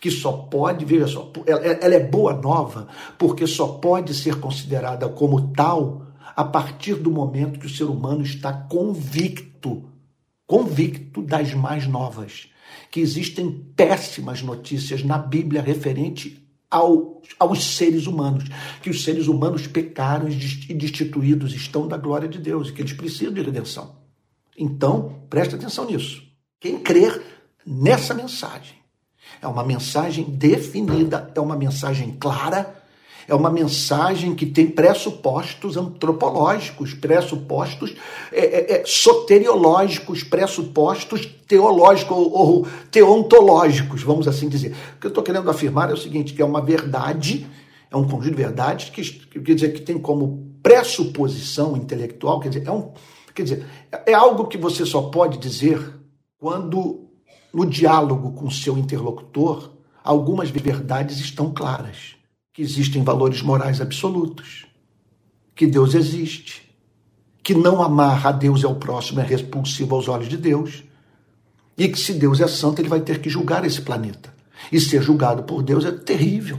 A: que só pode, veja só, ela é boa nova porque só pode ser considerada como tal a partir do momento que o ser humano está convicto, convicto das mais novas que existem péssimas notícias na Bíblia referente ao, aos seres humanos, que os seres humanos pecaram e destituídos estão da glória de Deus e que eles precisam de redenção. Então, preste atenção nisso. Quem crer nessa mensagem é uma mensagem definida, é uma mensagem clara, é uma mensagem que tem pressupostos antropológicos, pressupostos é, é, é, soteriológicos, pressupostos teológicos ou, ou teontológicos, vamos assim dizer. O que eu estou querendo afirmar é o seguinte, que é uma verdade, é um conjunto de verdades que, que quer dizer que tem como pressuposição intelectual, quer dizer, é um, quer dizer, é algo que você só pode dizer quando no diálogo com seu interlocutor algumas verdades estão claras que existem valores morais absolutos, que Deus existe, que não amar a Deus e ao próximo é repulsivo aos olhos de Deus, e que se Deus é santo, ele vai ter que julgar esse planeta. E ser julgado por Deus é terrível.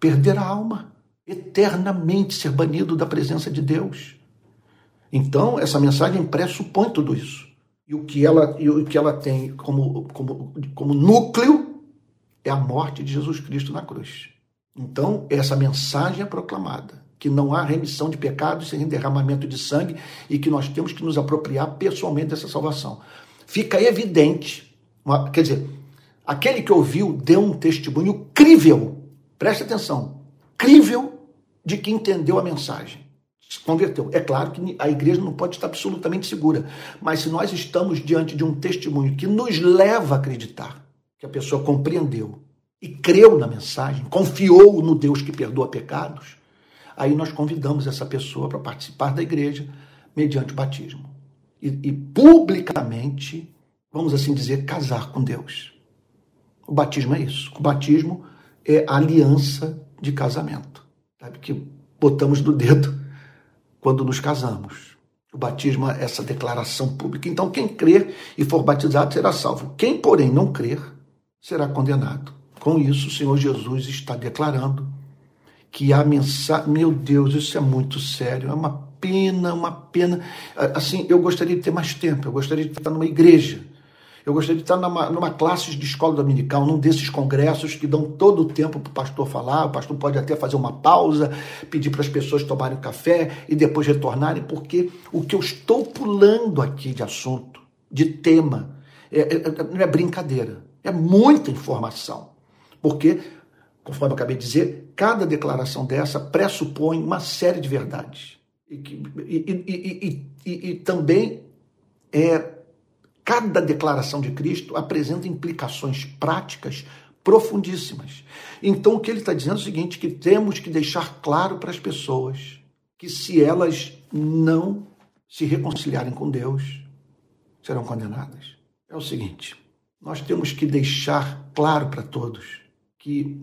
A: Perder a alma, eternamente ser banido da presença de Deus. Então, essa mensagem pressupõe tudo isso. E o que ela, e o que ela tem como, como, como núcleo é a morte de Jesus Cristo na cruz. Então, essa mensagem é proclamada que não há remissão de pecados sem derramamento de sangue e que nós temos que nos apropriar pessoalmente dessa salvação. Fica evidente, quer dizer, aquele que ouviu deu um testemunho crível, preste atenção, crível de que entendeu a mensagem, se converteu. É claro que a igreja não pode estar absolutamente segura, mas se nós estamos diante de um testemunho que nos leva a acreditar que a pessoa compreendeu e creu na mensagem, confiou no Deus que perdoa pecados, aí nós convidamos essa pessoa para participar da igreja mediante o batismo. E, e, publicamente, vamos assim dizer, casar com Deus. O batismo é isso. O batismo é aliança de casamento. Sabe que botamos do dedo quando nos casamos. O batismo é essa declaração pública. Então, quem crer e for batizado será salvo. Quem, porém, não crer será condenado. Com isso, o Senhor Jesus está declarando que a mensagem. Meu Deus, isso é muito sério, é uma pena, uma pena. Assim, eu gostaria de ter mais tempo, eu gostaria de estar numa igreja. Eu gostaria de estar numa, numa classe de escola dominical, num desses congressos que dão todo o tempo para o pastor falar. O pastor pode até fazer uma pausa, pedir para as pessoas tomarem café e depois retornarem, porque o que eu estou pulando aqui de assunto, de tema, é, é, não é brincadeira, é muita informação. Porque conforme eu acabei de dizer, cada declaração dessa pressupõe uma série de verdades. E, e, e, e também é, cada declaração de Cristo apresenta implicações práticas profundíssimas. Então, o que ele está dizendo é o seguinte: que temos que deixar claro para as pessoas que se elas não se reconciliarem com Deus, serão condenadas. É o seguinte: nós temos que deixar claro para todos que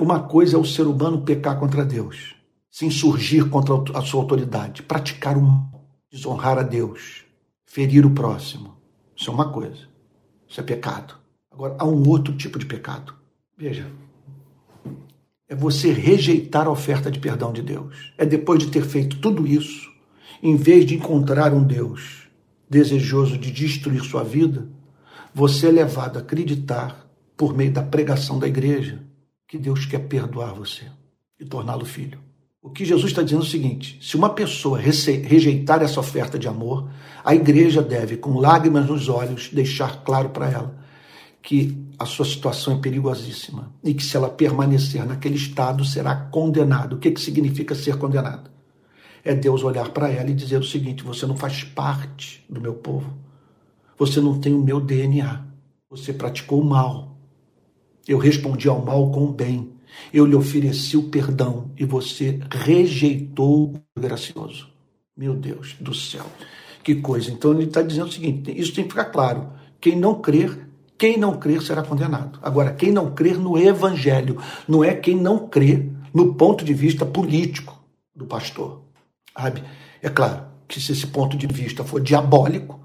A: uma coisa é o ser humano pecar contra Deus, se insurgir contra a sua autoridade, praticar o mal, desonrar a Deus, ferir o próximo. Isso é uma coisa. Isso é pecado. Agora, há um outro tipo de pecado. Veja, é você rejeitar a oferta de perdão de Deus. É depois de ter feito tudo isso, em vez de encontrar um Deus desejoso de destruir sua vida, você é levado a acreditar, por meio da pregação da igreja, que Deus quer perdoar você e torná-lo filho. O que Jesus está dizendo é o seguinte: se uma pessoa rejeitar essa oferta de amor, a igreja deve, com lágrimas nos olhos, deixar claro para ela que a sua situação é perigosíssima e que se ela permanecer naquele estado será condenado. O que, que significa ser condenado? É Deus olhar para ela e dizer o seguinte: você não faz parte do meu povo, você não tem o meu DNA, você praticou o mal, eu respondi ao mal com o bem. Eu lhe ofereci o perdão e você rejeitou o gracioso. Meu Deus do céu, que coisa. Então ele está dizendo o seguinte: isso tem que ficar claro. Quem não crer, quem não crer será condenado. Agora, quem não crer no evangelho, não é quem não crê no ponto de vista político do pastor. Sabe? É claro que se esse ponto de vista for diabólico,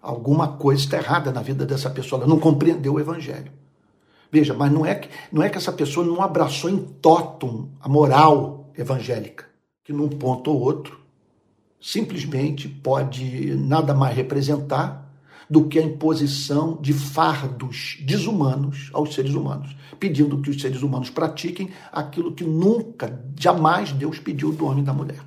A: alguma coisa está errada na vida dessa pessoa. Ela não compreendeu o evangelho. Veja, mas não é que, não é que essa pessoa não abraçou em totum a moral evangélica, que num ponto ou outro simplesmente pode nada mais representar do que a imposição de fardos desumanos aos seres humanos, pedindo que os seres humanos pratiquem aquilo que nunca, jamais Deus pediu do homem e da mulher.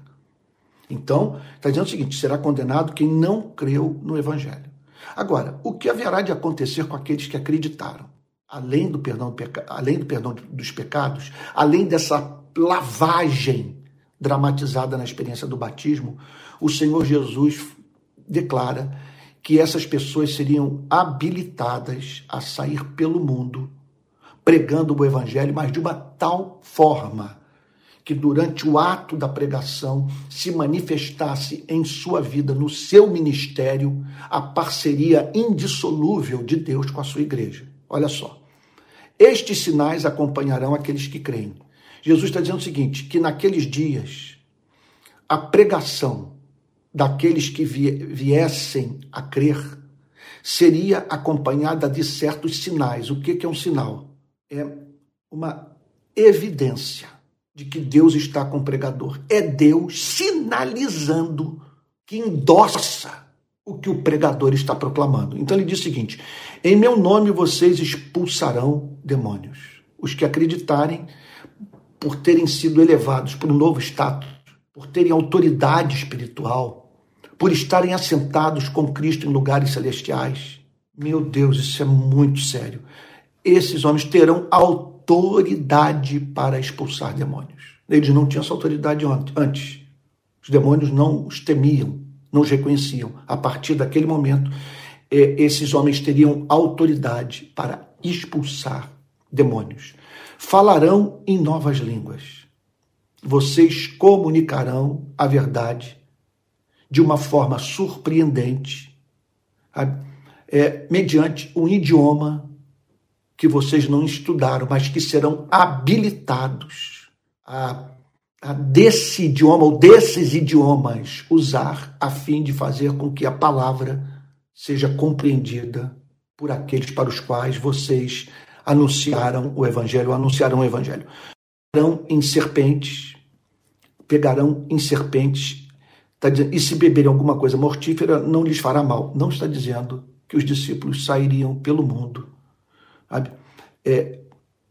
A: Então, está dizendo o seguinte: será condenado quem não creu no Evangelho. Agora, o que haverá de acontecer com aqueles que acreditaram? Além do perdão, além do perdão dos pecados, além dessa lavagem dramatizada na experiência do batismo, o Senhor Jesus declara que essas pessoas seriam habilitadas a sair pelo mundo pregando o evangelho, mas de uma tal forma que durante o ato da pregação se manifestasse em sua vida, no seu ministério, a parceria indissolúvel de Deus com a sua igreja. Olha só. Estes sinais acompanharão aqueles que creem. Jesus está dizendo o seguinte: que naqueles dias a pregação daqueles que viessem a crer seria acompanhada de certos sinais. O que é um sinal? É uma evidência de que Deus está com o pregador. É Deus sinalizando que endossa o que o pregador está proclamando. Então ele diz o seguinte: Em meu nome vocês expulsarão demônios. Os que acreditarem por terem sido elevados por um novo status, por terem autoridade espiritual, por estarem assentados com Cristo em lugares celestiais. Meu Deus, isso é muito sério. Esses homens terão autoridade para expulsar demônios. Eles não tinham essa autoridade antes. Os demônios não os temiam, não os reconheciam. A partir daquele momento, é, esses homens teriam autoridade para expulsar demônios falarão em novas línguas. Vocês comunicarão a verdade de uma forma surpreendente, é, mediante um idioma que vocês não estudaram, mas que serão habilitados a desse idioma ou desses idiomas usar a fim de fazer com que a palavra seja compreendida por aqueles para os quais vocês anunciaram o evangelho, anunciaram o evangelho. Pegarão em serpentes, pegarão em serpentes, tá dizendo, e se beberem alguma coisa mortífera, não lhes fará mal. Não está dizendo que os discípulos sairiam pelo mundo, sabe? É,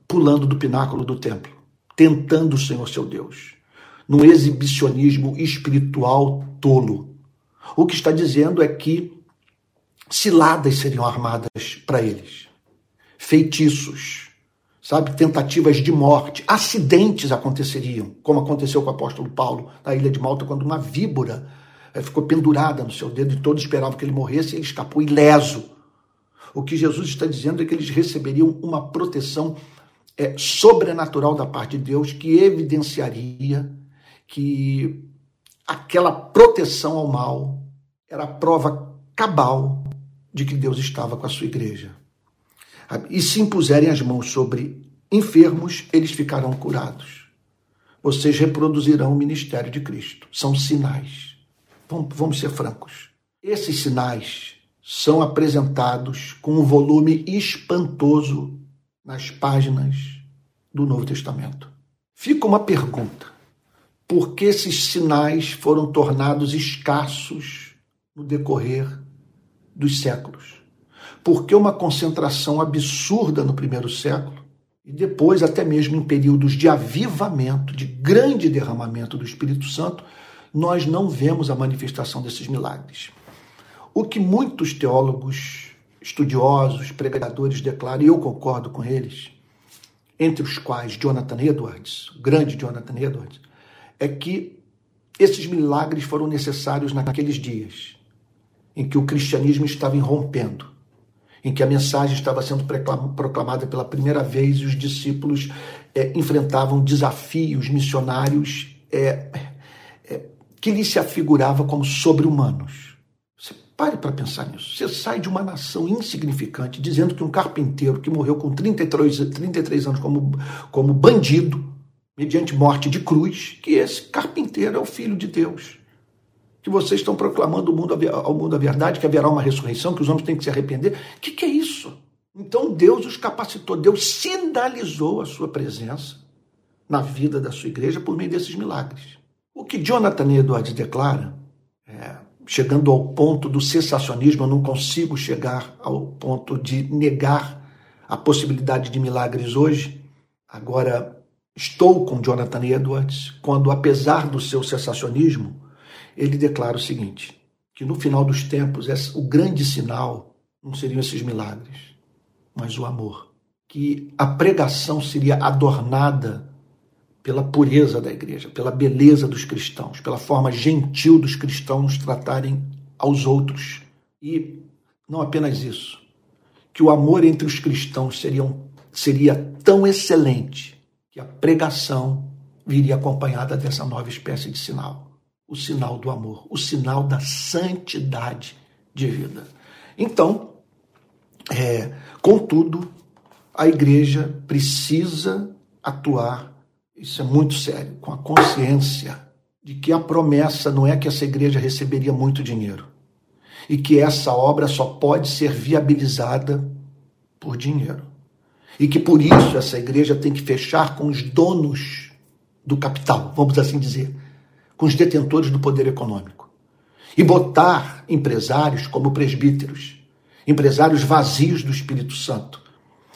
A: pulando do pináculo do templo, tentando o Senhor seu Deus, num exibicionismo espiritual tolo. O que está dizendo é que ciladas seriam armadas para eles feitiços, sabe? Tentativas de morte, acidentes aconteceriam, como aconteceu com o apóstolo Paulo na ilha de Malta, quando uma víbora eh, ficou pendurada no seu dedo e todos esperavam que ele morresse e ele escapou ileso. O que Jesus está dizendo é que eles receberiam uma proteção é, sobrenatural da parte de Deus que evidenciaria que aquela proteção ao mal era a prova cabal de que Deus estava com a sua igreja e se impuserem as mãos sobre enfermos, eles ficarão curados. Vocês reproduzirão o ministério de Cristo. São sinais. Vamos, ser francos. Esses sinais são apresentados com um volume espantoso nas páginas do Novo Testamento. Fica uma pergunta: por que esses sinais foram tornados escassos no decorrer dos séculos? porque uma concentração absurda no primeiro século e depois até mesmo em períodos de avivamento, de grande derramamento do Espírito Santo, nós não vemos a manifestação desses milagres. O que muitos teólogos, estudiosos, pregadores declaram, e eu concordo com eles, entre os quais Jonathan Edwards, o grande Jonathan Edwards, é que esses milagres foram necessários naqueles dias em que o cristianismo estava irrompendo, em que a mensagem estava sendo proclamada pela primeira vez e os discípulos é, enfrentavam desafios missionários é, é, que lhe se afigurava como sobre-humanos. Você pare para pensar nisso. Você sai de uma nação insignificante dizendo que um carpinteiro que morreu com 33, 33 anos como, como bandido, mediante morte de cruz, que esse carpinteiro é o filho de Deus que vocês estão proclamando ao mundo, ao mundo a verdade, que haverá uma ressurreição, que os homens têm que se arrepender. O que, que é isso? Então Deus os capacitou, Deus sinalizou a sua presença na vida da sua igreja por meio desses milagres. O que Jonathan Edwards declara, é, chegando ao ponto do cessacionismo, eu não consigo chegar ao ponto de negar a possibilidade de milagres hoje. Agora, estou com Jonathan Edwards quando, apesar do seu cessacionismo, ele declara o seguinte: que no final dos tempos o grande sinal não seriam esses milagres, mas o amor. Que a pregação seria adornada pela pureza da igreja, pela beleza dos cristãos, pela forma gentil dos cristãos tratarem aos outros. E não apenas isso, que o amor entre os cristãos seriam, seria tão excelente que a pregação viria acompanhada dessa nova espécie de sinal o sinal do amor, o sinal da santidade de vida. Então, é, contudo, a igreja precisa atuar, isso é muito sério, com a consciência de que a promessa não é que essa igreja receberia muito dinheiro e que essa obra só pode ser viabilizada por dinheiro. E que por isso essa igreja tem que fechar com os donos do capital, vamos assim dizer com os detentores do poder econômico. e botar empresários como presbíteros, empresários vazios do Espírito Santo,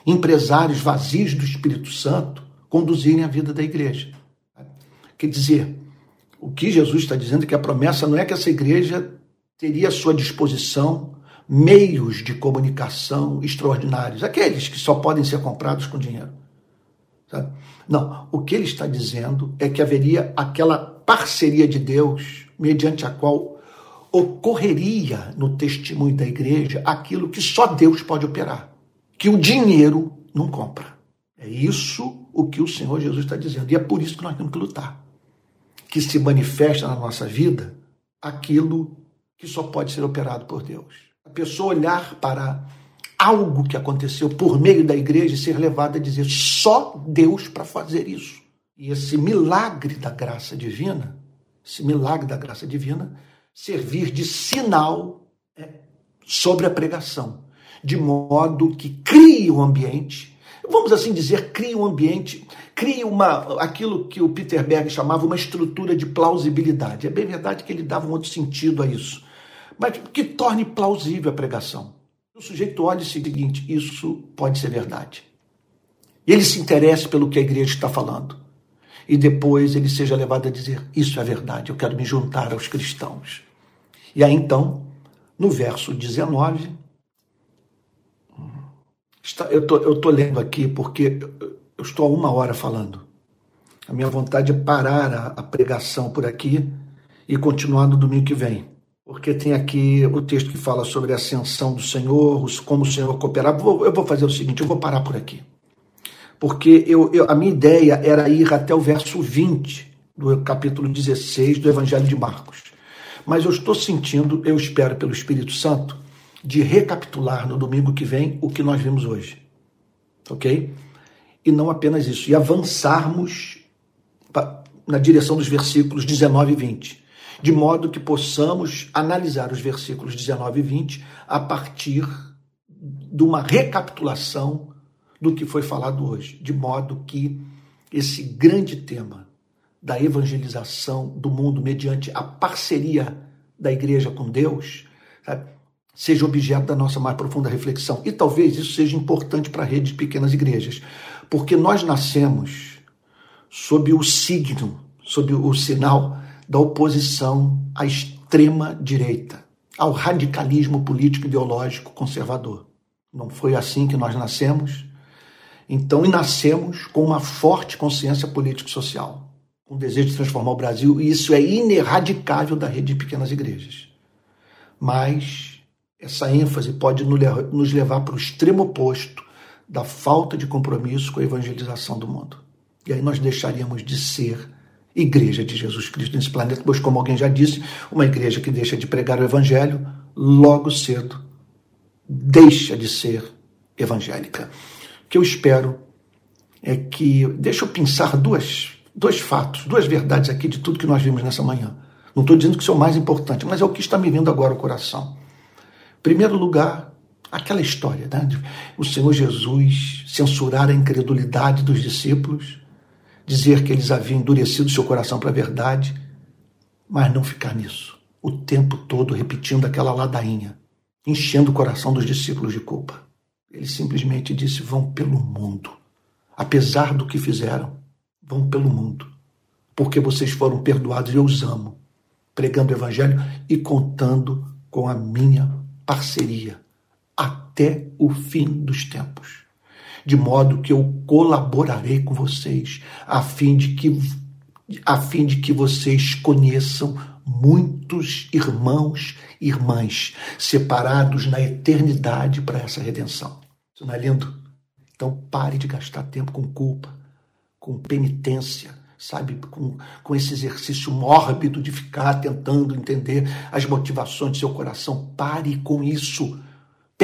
A: empresários vazios do Espírito Santo conduzirem a vida da igreja. Quer dizer, o que Jesus está dizendo é que a promessa não é que essa igreja teria à sua disposição meios de comunicação extraordinários, aqueles que só podem ser comprados com dinheiro. Sabe? Não, o que ele está dizendo é que haveria aquela parceria de Deus mediante a qual ocorreria no testemunho da igreja aquilo que só Deus pode operar, que o dinheiro não compra. É isso o que o Senhor Jesus está dizendo. E é por isso que nós temos que lutar. Que se manifesta na nossa vida aquilo que só pode ser operado por Deus. A pessoa olhar para algo que aconteceu por meio da igreja e ser levada a dizer só Deus para fazer isso. E esse milagre da graça divina, esse milagre da graça divina, servir de sinal é, sobre a pregação, de modo que crie um ambiente, vamos assim dizer, crie um ambiente, crie uma, aquilo que o Peter Berg chamava uma estrutura de plausibilidade. É bem verdade que ele dava um outro sentido a isso, mas que torne plausível a pregação. O sujeito olha o seguinte: isso pode ser verdade. Ele se interesse pelo que a igreja está falando. E depois ele seja levado a dizer: Isso é verdade, eu quero me juntar aos cristãos. E aí então, no verso 19, eu tô, estou lendo aqui porque eu estou há uma hora falando. A minha vontade é parar a, a pregação por aqui e continuar no domingo que vem porque tem aqui o texto que fala sobre a ascensão do Senhor, como o Senhor cooperava. Eu vou fazer o seguinte, eu vou parar por aqui. Porque eu, eu, a minha ideia era ir até o verso 20 do capítulo 16 do Evangelho de Marcos. Mas eu estou sentindo, eu espero pelo Espírito Santo, de recapitular no domingo que vem o que nós vimos hoje. Ok? E não apenas isso, e avançarmos na direção dos versículos 19 e 20 de modo que possamos analisar os versículos 19 e 20 a partir de uma recapitulação do que foi falado hoje, de modo que esse grande tema da evangelização do mundo mediante a parceria da igreja com Deus, sabe, seja objeto da nossa mais profunda reflexão. E talvez isso seja importante para a rede de pequenas igrejas, porque nós nascemos sob o signo, sob o sinal da oposição à extrema-direita, ao radicalismo político ideológico conservador. Não foi assim que nós nascemos. Então, e nascemos com uma forte consciência político-social, com o desejo de transformar o Brasil, e isso é ineradicável da rede de pequenas igrejas. Mas essa ênfase pode nos levar para o extremo oposto da falta de compromisso com a evangelização do mundo. E aí nós deixaríamos de ser igreja de Jesus Cristo nesse planeta, pois, como alguém já disse, uma igreja que deixa de pregar o evangelho, logo cedo deixa de ser evangélica. O que eu espero é que. Deixa eu pensar duas, dois fatos, duas verdades aqui de tudo que nós vimos nessa manhã. Não estou dizendo que isso é o mais importante, mas é o que está me vindo agora ao coração. Primeiro lugar, aquela história, né? O Senhor Jesus censurar a incredulidade dos discípulos dizer que eles haviam endurecido seu coração para a verdade, mas não ficar nisso, o tempo todo repetindo aquela ladainha, enchendo o coração dos discípulos de culpa. Ele simplesmente disse: vão pelo mundo. Apesar do que fizeram, vão pelo mundo. Porque vocês foram perdoados e eu os amo. Pregando o Evangelho e contando com a minha parceria até o fim dos tempos de modo que eu colaborarei com vocês, a fim de que, a fim de que vocês conheçam muitos irmãos e irmãs separados na eternidade para essa redenção. Isso não é lindo? Então pare de gastar tempo com culpa, com penitência, sabe, com, com esse exercício mórbido de ficar tentando entender as motivações do seu coração. Pare com isso.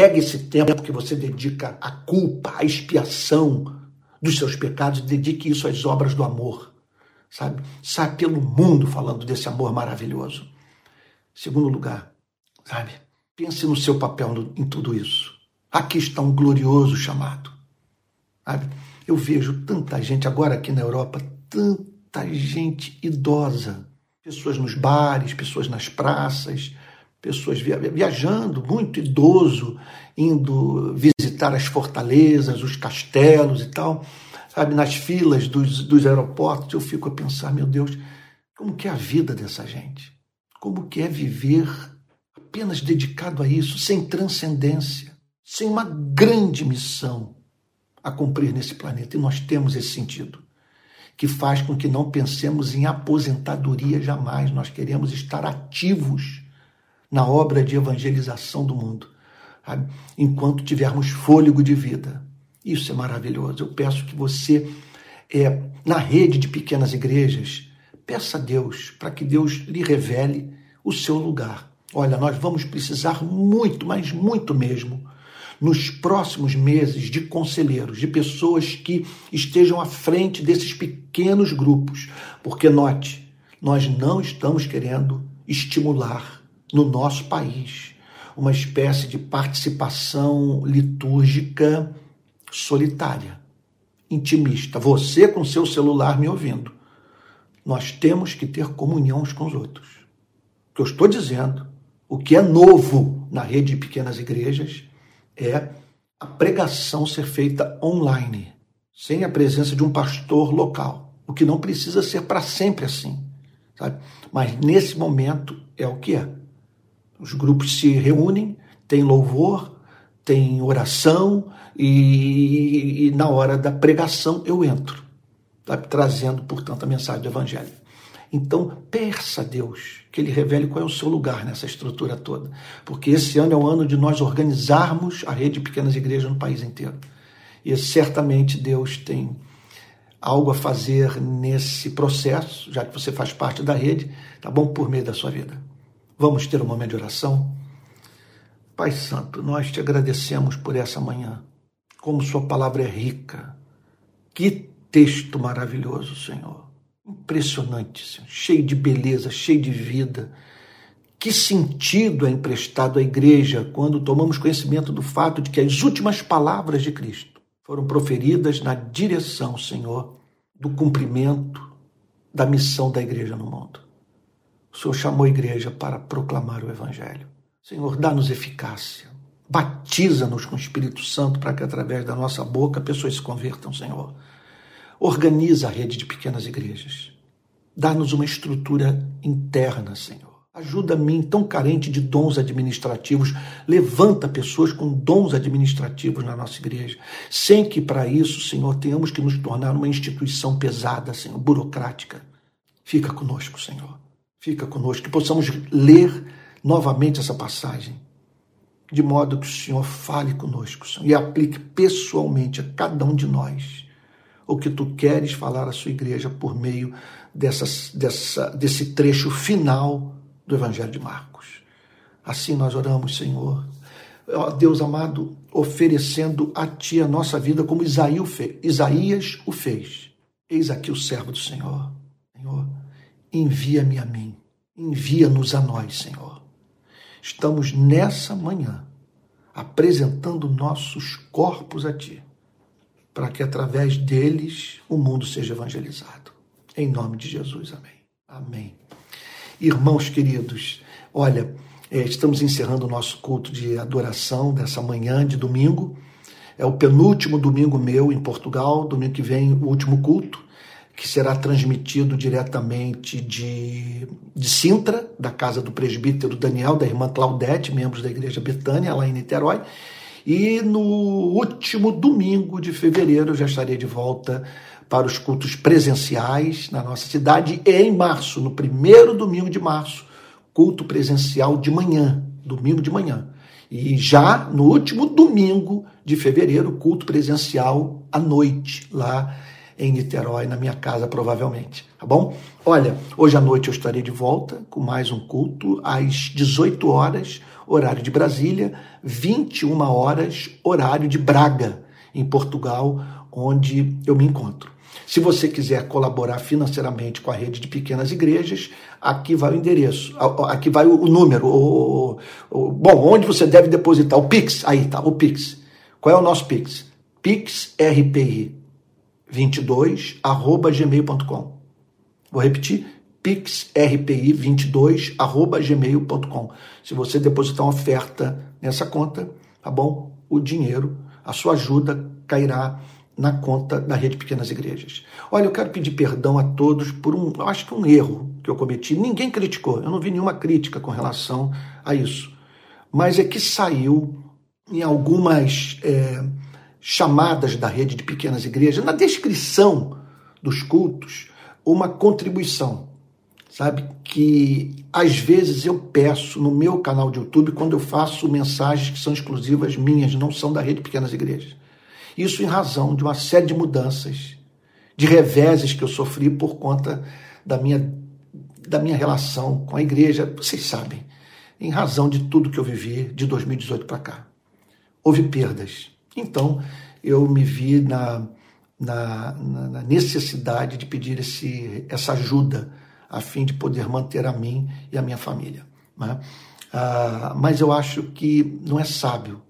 A: Pegue esse tempo que você dedica à culpa, à expiação dos seus pecados e dedique isso às obras do amor. Sabe? Sai pelo mundo falando desse amor maravilhoso. Segundo lugar, sabe? Pense no seu papel no, em tudo isso. Aqui está um glorioso chamado. Sabe? Eu vejo tanta gente agora aqui na Europa, tanta gente idosa, pessoas nos bares, pessoas nas praças, pessoas viajando, muito idoso, indo visitar as fortalezas, os castelos e tal, sabe, nas filas dos, dos aeroportos, eu fico a pensar, meu Deus, como que é a vida dessa gente? Como que é viver apenas dedicado a isso, sem transcendência, sem uma grande missão a cumprir nesse planeta? E nós temos esse sentido que faz com que não pensemos em aposentadoria jamais. Nós queremos estar ativos na obra de evangelização do mundo, sabe? enquanto tivermos fôlego de vida. Isso é maravilhoso. Eu peço que você, é, na rede de pequenas igrejas, peça a Deus para que Deus lhe revele o seu lugar. Olha, nós vamos precisar muito, mas muito mesmo, nos próximos meses, de conselheiros, de pessoas que estejam à frente desses pequenos grupos. Porque, note, nós não estamos querendo estimular no nosso país uma espécie de participação litúrgica solitária, intimista. Você com seu celular me ouvindo. Nós temos que ter comunhão uns com os outros. O que eu estou dizendo, o que é novo na rede de pequenas igrejas é a pregação ser feita online, sem a presença de um pastor local. O que não precisa ser para sempre assim, sabe? Mas nesse momento é o que é. Os grupos se reúnem, tem louvor, tem oração e, e na hora da pregação eu entro, sabe? trazendo, portanto, a mensagem do Evangelho. Então, peça a Deus que Ele revele qual é o seu lugar nessa estrutura toda, porque esse ano é o ano de nós organizarmos a rede de pequenas igrejas no país inteiro. E certamente Deus tem algo a fazer nesse processo, já que você faz parte da rede, tá bom? Por meio da sua vida. Vamos ter um momento de oração? Pai Santo, nós te agradecemos por essa manhã. Como Sua palavra é rica. Que texto maravilhoso, Senhor. Impressionante, Senhor. Cheio de beleza, cheio de vida. Que sentido é emprestado à igreja quando tomamos conhecimento do fato de que as últimas palavras de Cristo foram proferidas na direção, Senhor, do cumprimento da missão da igreja no mundo. Senhor chamou a igreja para proclamar o Evangelho. Senhor, dá-nos eficácia. Batiza-nos com o Espírito Santo para que, através da nossa boca, pessoas se convertam, Senhor. Organiza a rede de pequenas igrejas. Dá-nos uma estrutura interna, Senhor. Ajuda a mim, tão carente de dons administrativos. Levanta pessoas com dons administrativos na nossa igreja. Sem que, para isso, Senhor, tenhamos que nos tornar uma instituição pesada, Senhor, burocrática. Fica conosco, Senhor fica conosco, que possamos ler novamente essa passagem, de modo que o Senhor fale conosco Senhor, e aplique pessoalmente a cada um de nós o que tu queres falar à sua igreja por meio dessa, desse trecho final do Evangelho de Marcos. Assim nós oramos, Senhor. Ó Deus amado, oferecendo a Ti a nossa vida como Isaías o fez. Eis aqui o servo do Senhor. Senhor, envia-me a mim, envia-nos a nós, Senhor. Estamos nessa manhã apresentando nossos corpos a Ti, para que através deles o mundo seja evangelizado. Em nome de Jesus, amém. Amém. Irmãos queridos, olha, é, estamos encerrando o nosso culto de adoração dessa manhã de domingo. É o penúltimo domingo meu em Portugal, domingo que vem o último culto que será transmitido diretamente de, de Sintra, da casa do presbítero Daniel, da irmã Claudete, membros da Igreja Betânia, lá em Niterói. E no último domingo de fevereiro eu já estarei de volta para os cultos presenciais na nossa cidade. E em março, no primeiro domingo de março, culto presencial de manhã, domingo de manhã. E já no último domingo de fevereiro, culto presencial à noite, lá em Niterói, na minha casa, provavelmente. Tá bom? Olha, hoje à noite eu estarei de volta com mais um culto às 18 horas, horário de Brasília, 21 horas, horário de Braga, em Portugal, onde eu me encontro. Se você quiser colaborar financeiramente com a rede de pequenas igrejas, aqui vai o endereço, aqui vai o número, o, o, bom, onde você deve depositar, o Pix, aí tá, o Pix. Qual é o nosso Pix? PixRPI, pixrpi22 arroba gmail.com. Vou repetir, pixrpi22 arroba gmail.com. Se você depositar uma oferta nessa conta, tá bom? O dinheiro, a sua ajuda cairá na conta da Rede Pequenas Igrejas. Olha, eu quero pedir perdão a todos por um, eu acho que um erro que eu cometi. Ninguém criticou, eu não vi nenhuma crítica com relação a isso. Mas é que saiu em algumas é, chamadas da rede de pequenas igrejas, na descrição dos cultos, uma contribuição. Sabe? Que às vezes eu peço no meu canal de YouTube quando eu faço mensagens que são exclusivas minhas, não são da rede Pequenas Igrejas. Isso em razão de uma série de mudanças, de reveses que eu sofri por conta da minha, da minha relação com a igreja. Vocês sabem, em razão de tudo que eu vivi de 2018 para cá. Houve perdas. Então, eu me vi na, na, na necessidade de pedir esse, essa ajuda a fim de poder manter a mim e a minha família. Né? Ah, mas eu acho que não é sábio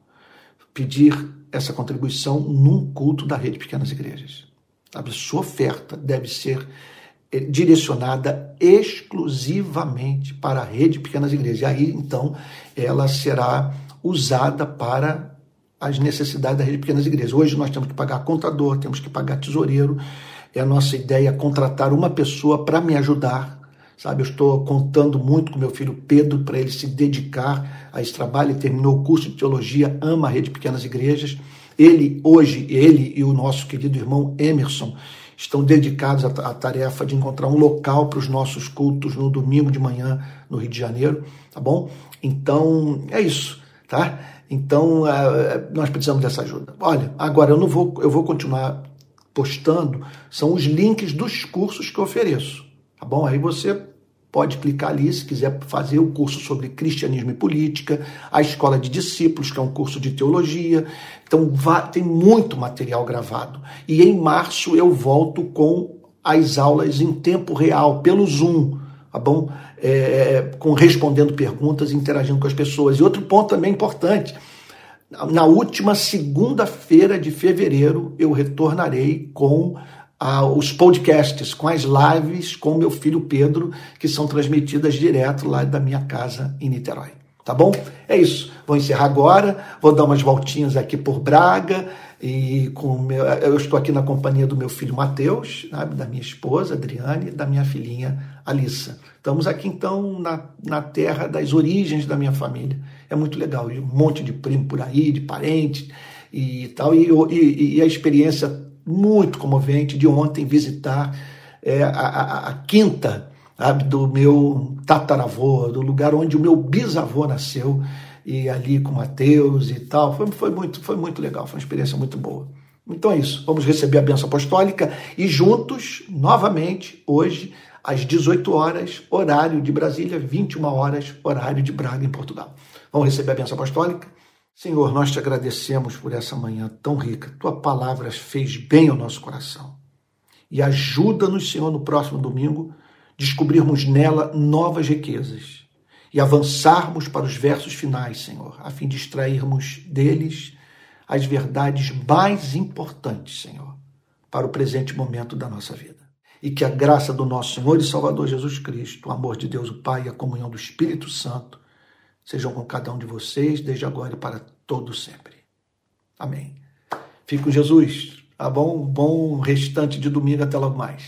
A: pedir essa contribuição num culto da rede Pequenas Igrejas. Sabe? Sua oferta deve ser eh, direcionada exclusivamente para a rede Pequenas Igrejas. E aí, então, ela será usada para as necessidades da rede de pequenas igrejas. Hoje nós temos que pagar contador, temos que pagar tesoureiro. É a nossa ideia contratar uma pessoa para me ajudar. Sabe, eu estou contando muito com meu filho Pedro para ele se dedicar a esse trabalho. Ele terminou o curso de teologia, ama a rede de pequenas igrejas. Ele, hoje, ele e o nosso querido irmão Emerson estão dedicados à tarefa de encontrar um local para os nossos cultos no domingo de manhã no Rio de Janeiro, tá bom? Então, é isso, tá? Então, é, nós precisamos dessa ajuda. Olha, agora eu não vou, eu vou continuar postando, são os links dos cursos que eu ofereço, tá bom? Aí você pode clicar ali se quiser fazer o curso sobre cristianismo e política, a escola de discípulos, que é um curso de teologia. Então, tem muito material gravado. E em março eu volto com as aulas em tempo real, pelo Zoom, tá bom? é, com respondendo perguntas e interagindo com as pessoas. E outro ponto também importante: na última segunda-feira de fevereiro, eu retornarei com os podcasts, com as lives com meu filho Pedro, que são transmitidas direto lá da minha casa em Niterói. Tá bom? É isso. Vou encerrar agora, vou dar umas voltinhas aqui por Braga e com meu, eu estou aqui na companhia do meu filho Mateus, da minha esposa Adriane, da minha filhinha Alissa. Estamos aqui então na, na terra das origens da minha família. É muito legal, um monte de primo por aí, de parente e tal. E, e, e a experiência muito comovente de ontem visitar é, a, a, a quinta sabe, do meu tataravô, do lugar onde o meu bisavô nasceu, e ali com Mateus e tal. Foi, foi, muito, foi muito legal, foi uma experiência muito boa. Então é isso, vamos receber a benção apostólica e juntos, novamente, hoje, às 18 horas, horário de Brasília, 21 horas, horário de Braga, em Portugal. Vamos receber a benção apostólica? Senhor, nós te agradecemos por essa manhã tão rica. Tua palavra fez bem ao nosso coração. E ajuda-nos, Senhor, no próximo domingo, descobrirmos nela novas riquezas e avançarmos para os versos finais, Senhor, a fim de extrairmos deles as verdades mais importantes, Senhor, para o presente momento da nossa vida e que a graça do nosso Senhor e Salvador Jesus Cristo, o amor de Deus o Pai e a comunhão do Espírito Santo sejam com cada um de vocês, desde agora e para todo sempre. Amém. Fique com Jesus. Tá bom? Bom restante de domingo. Até logo mais.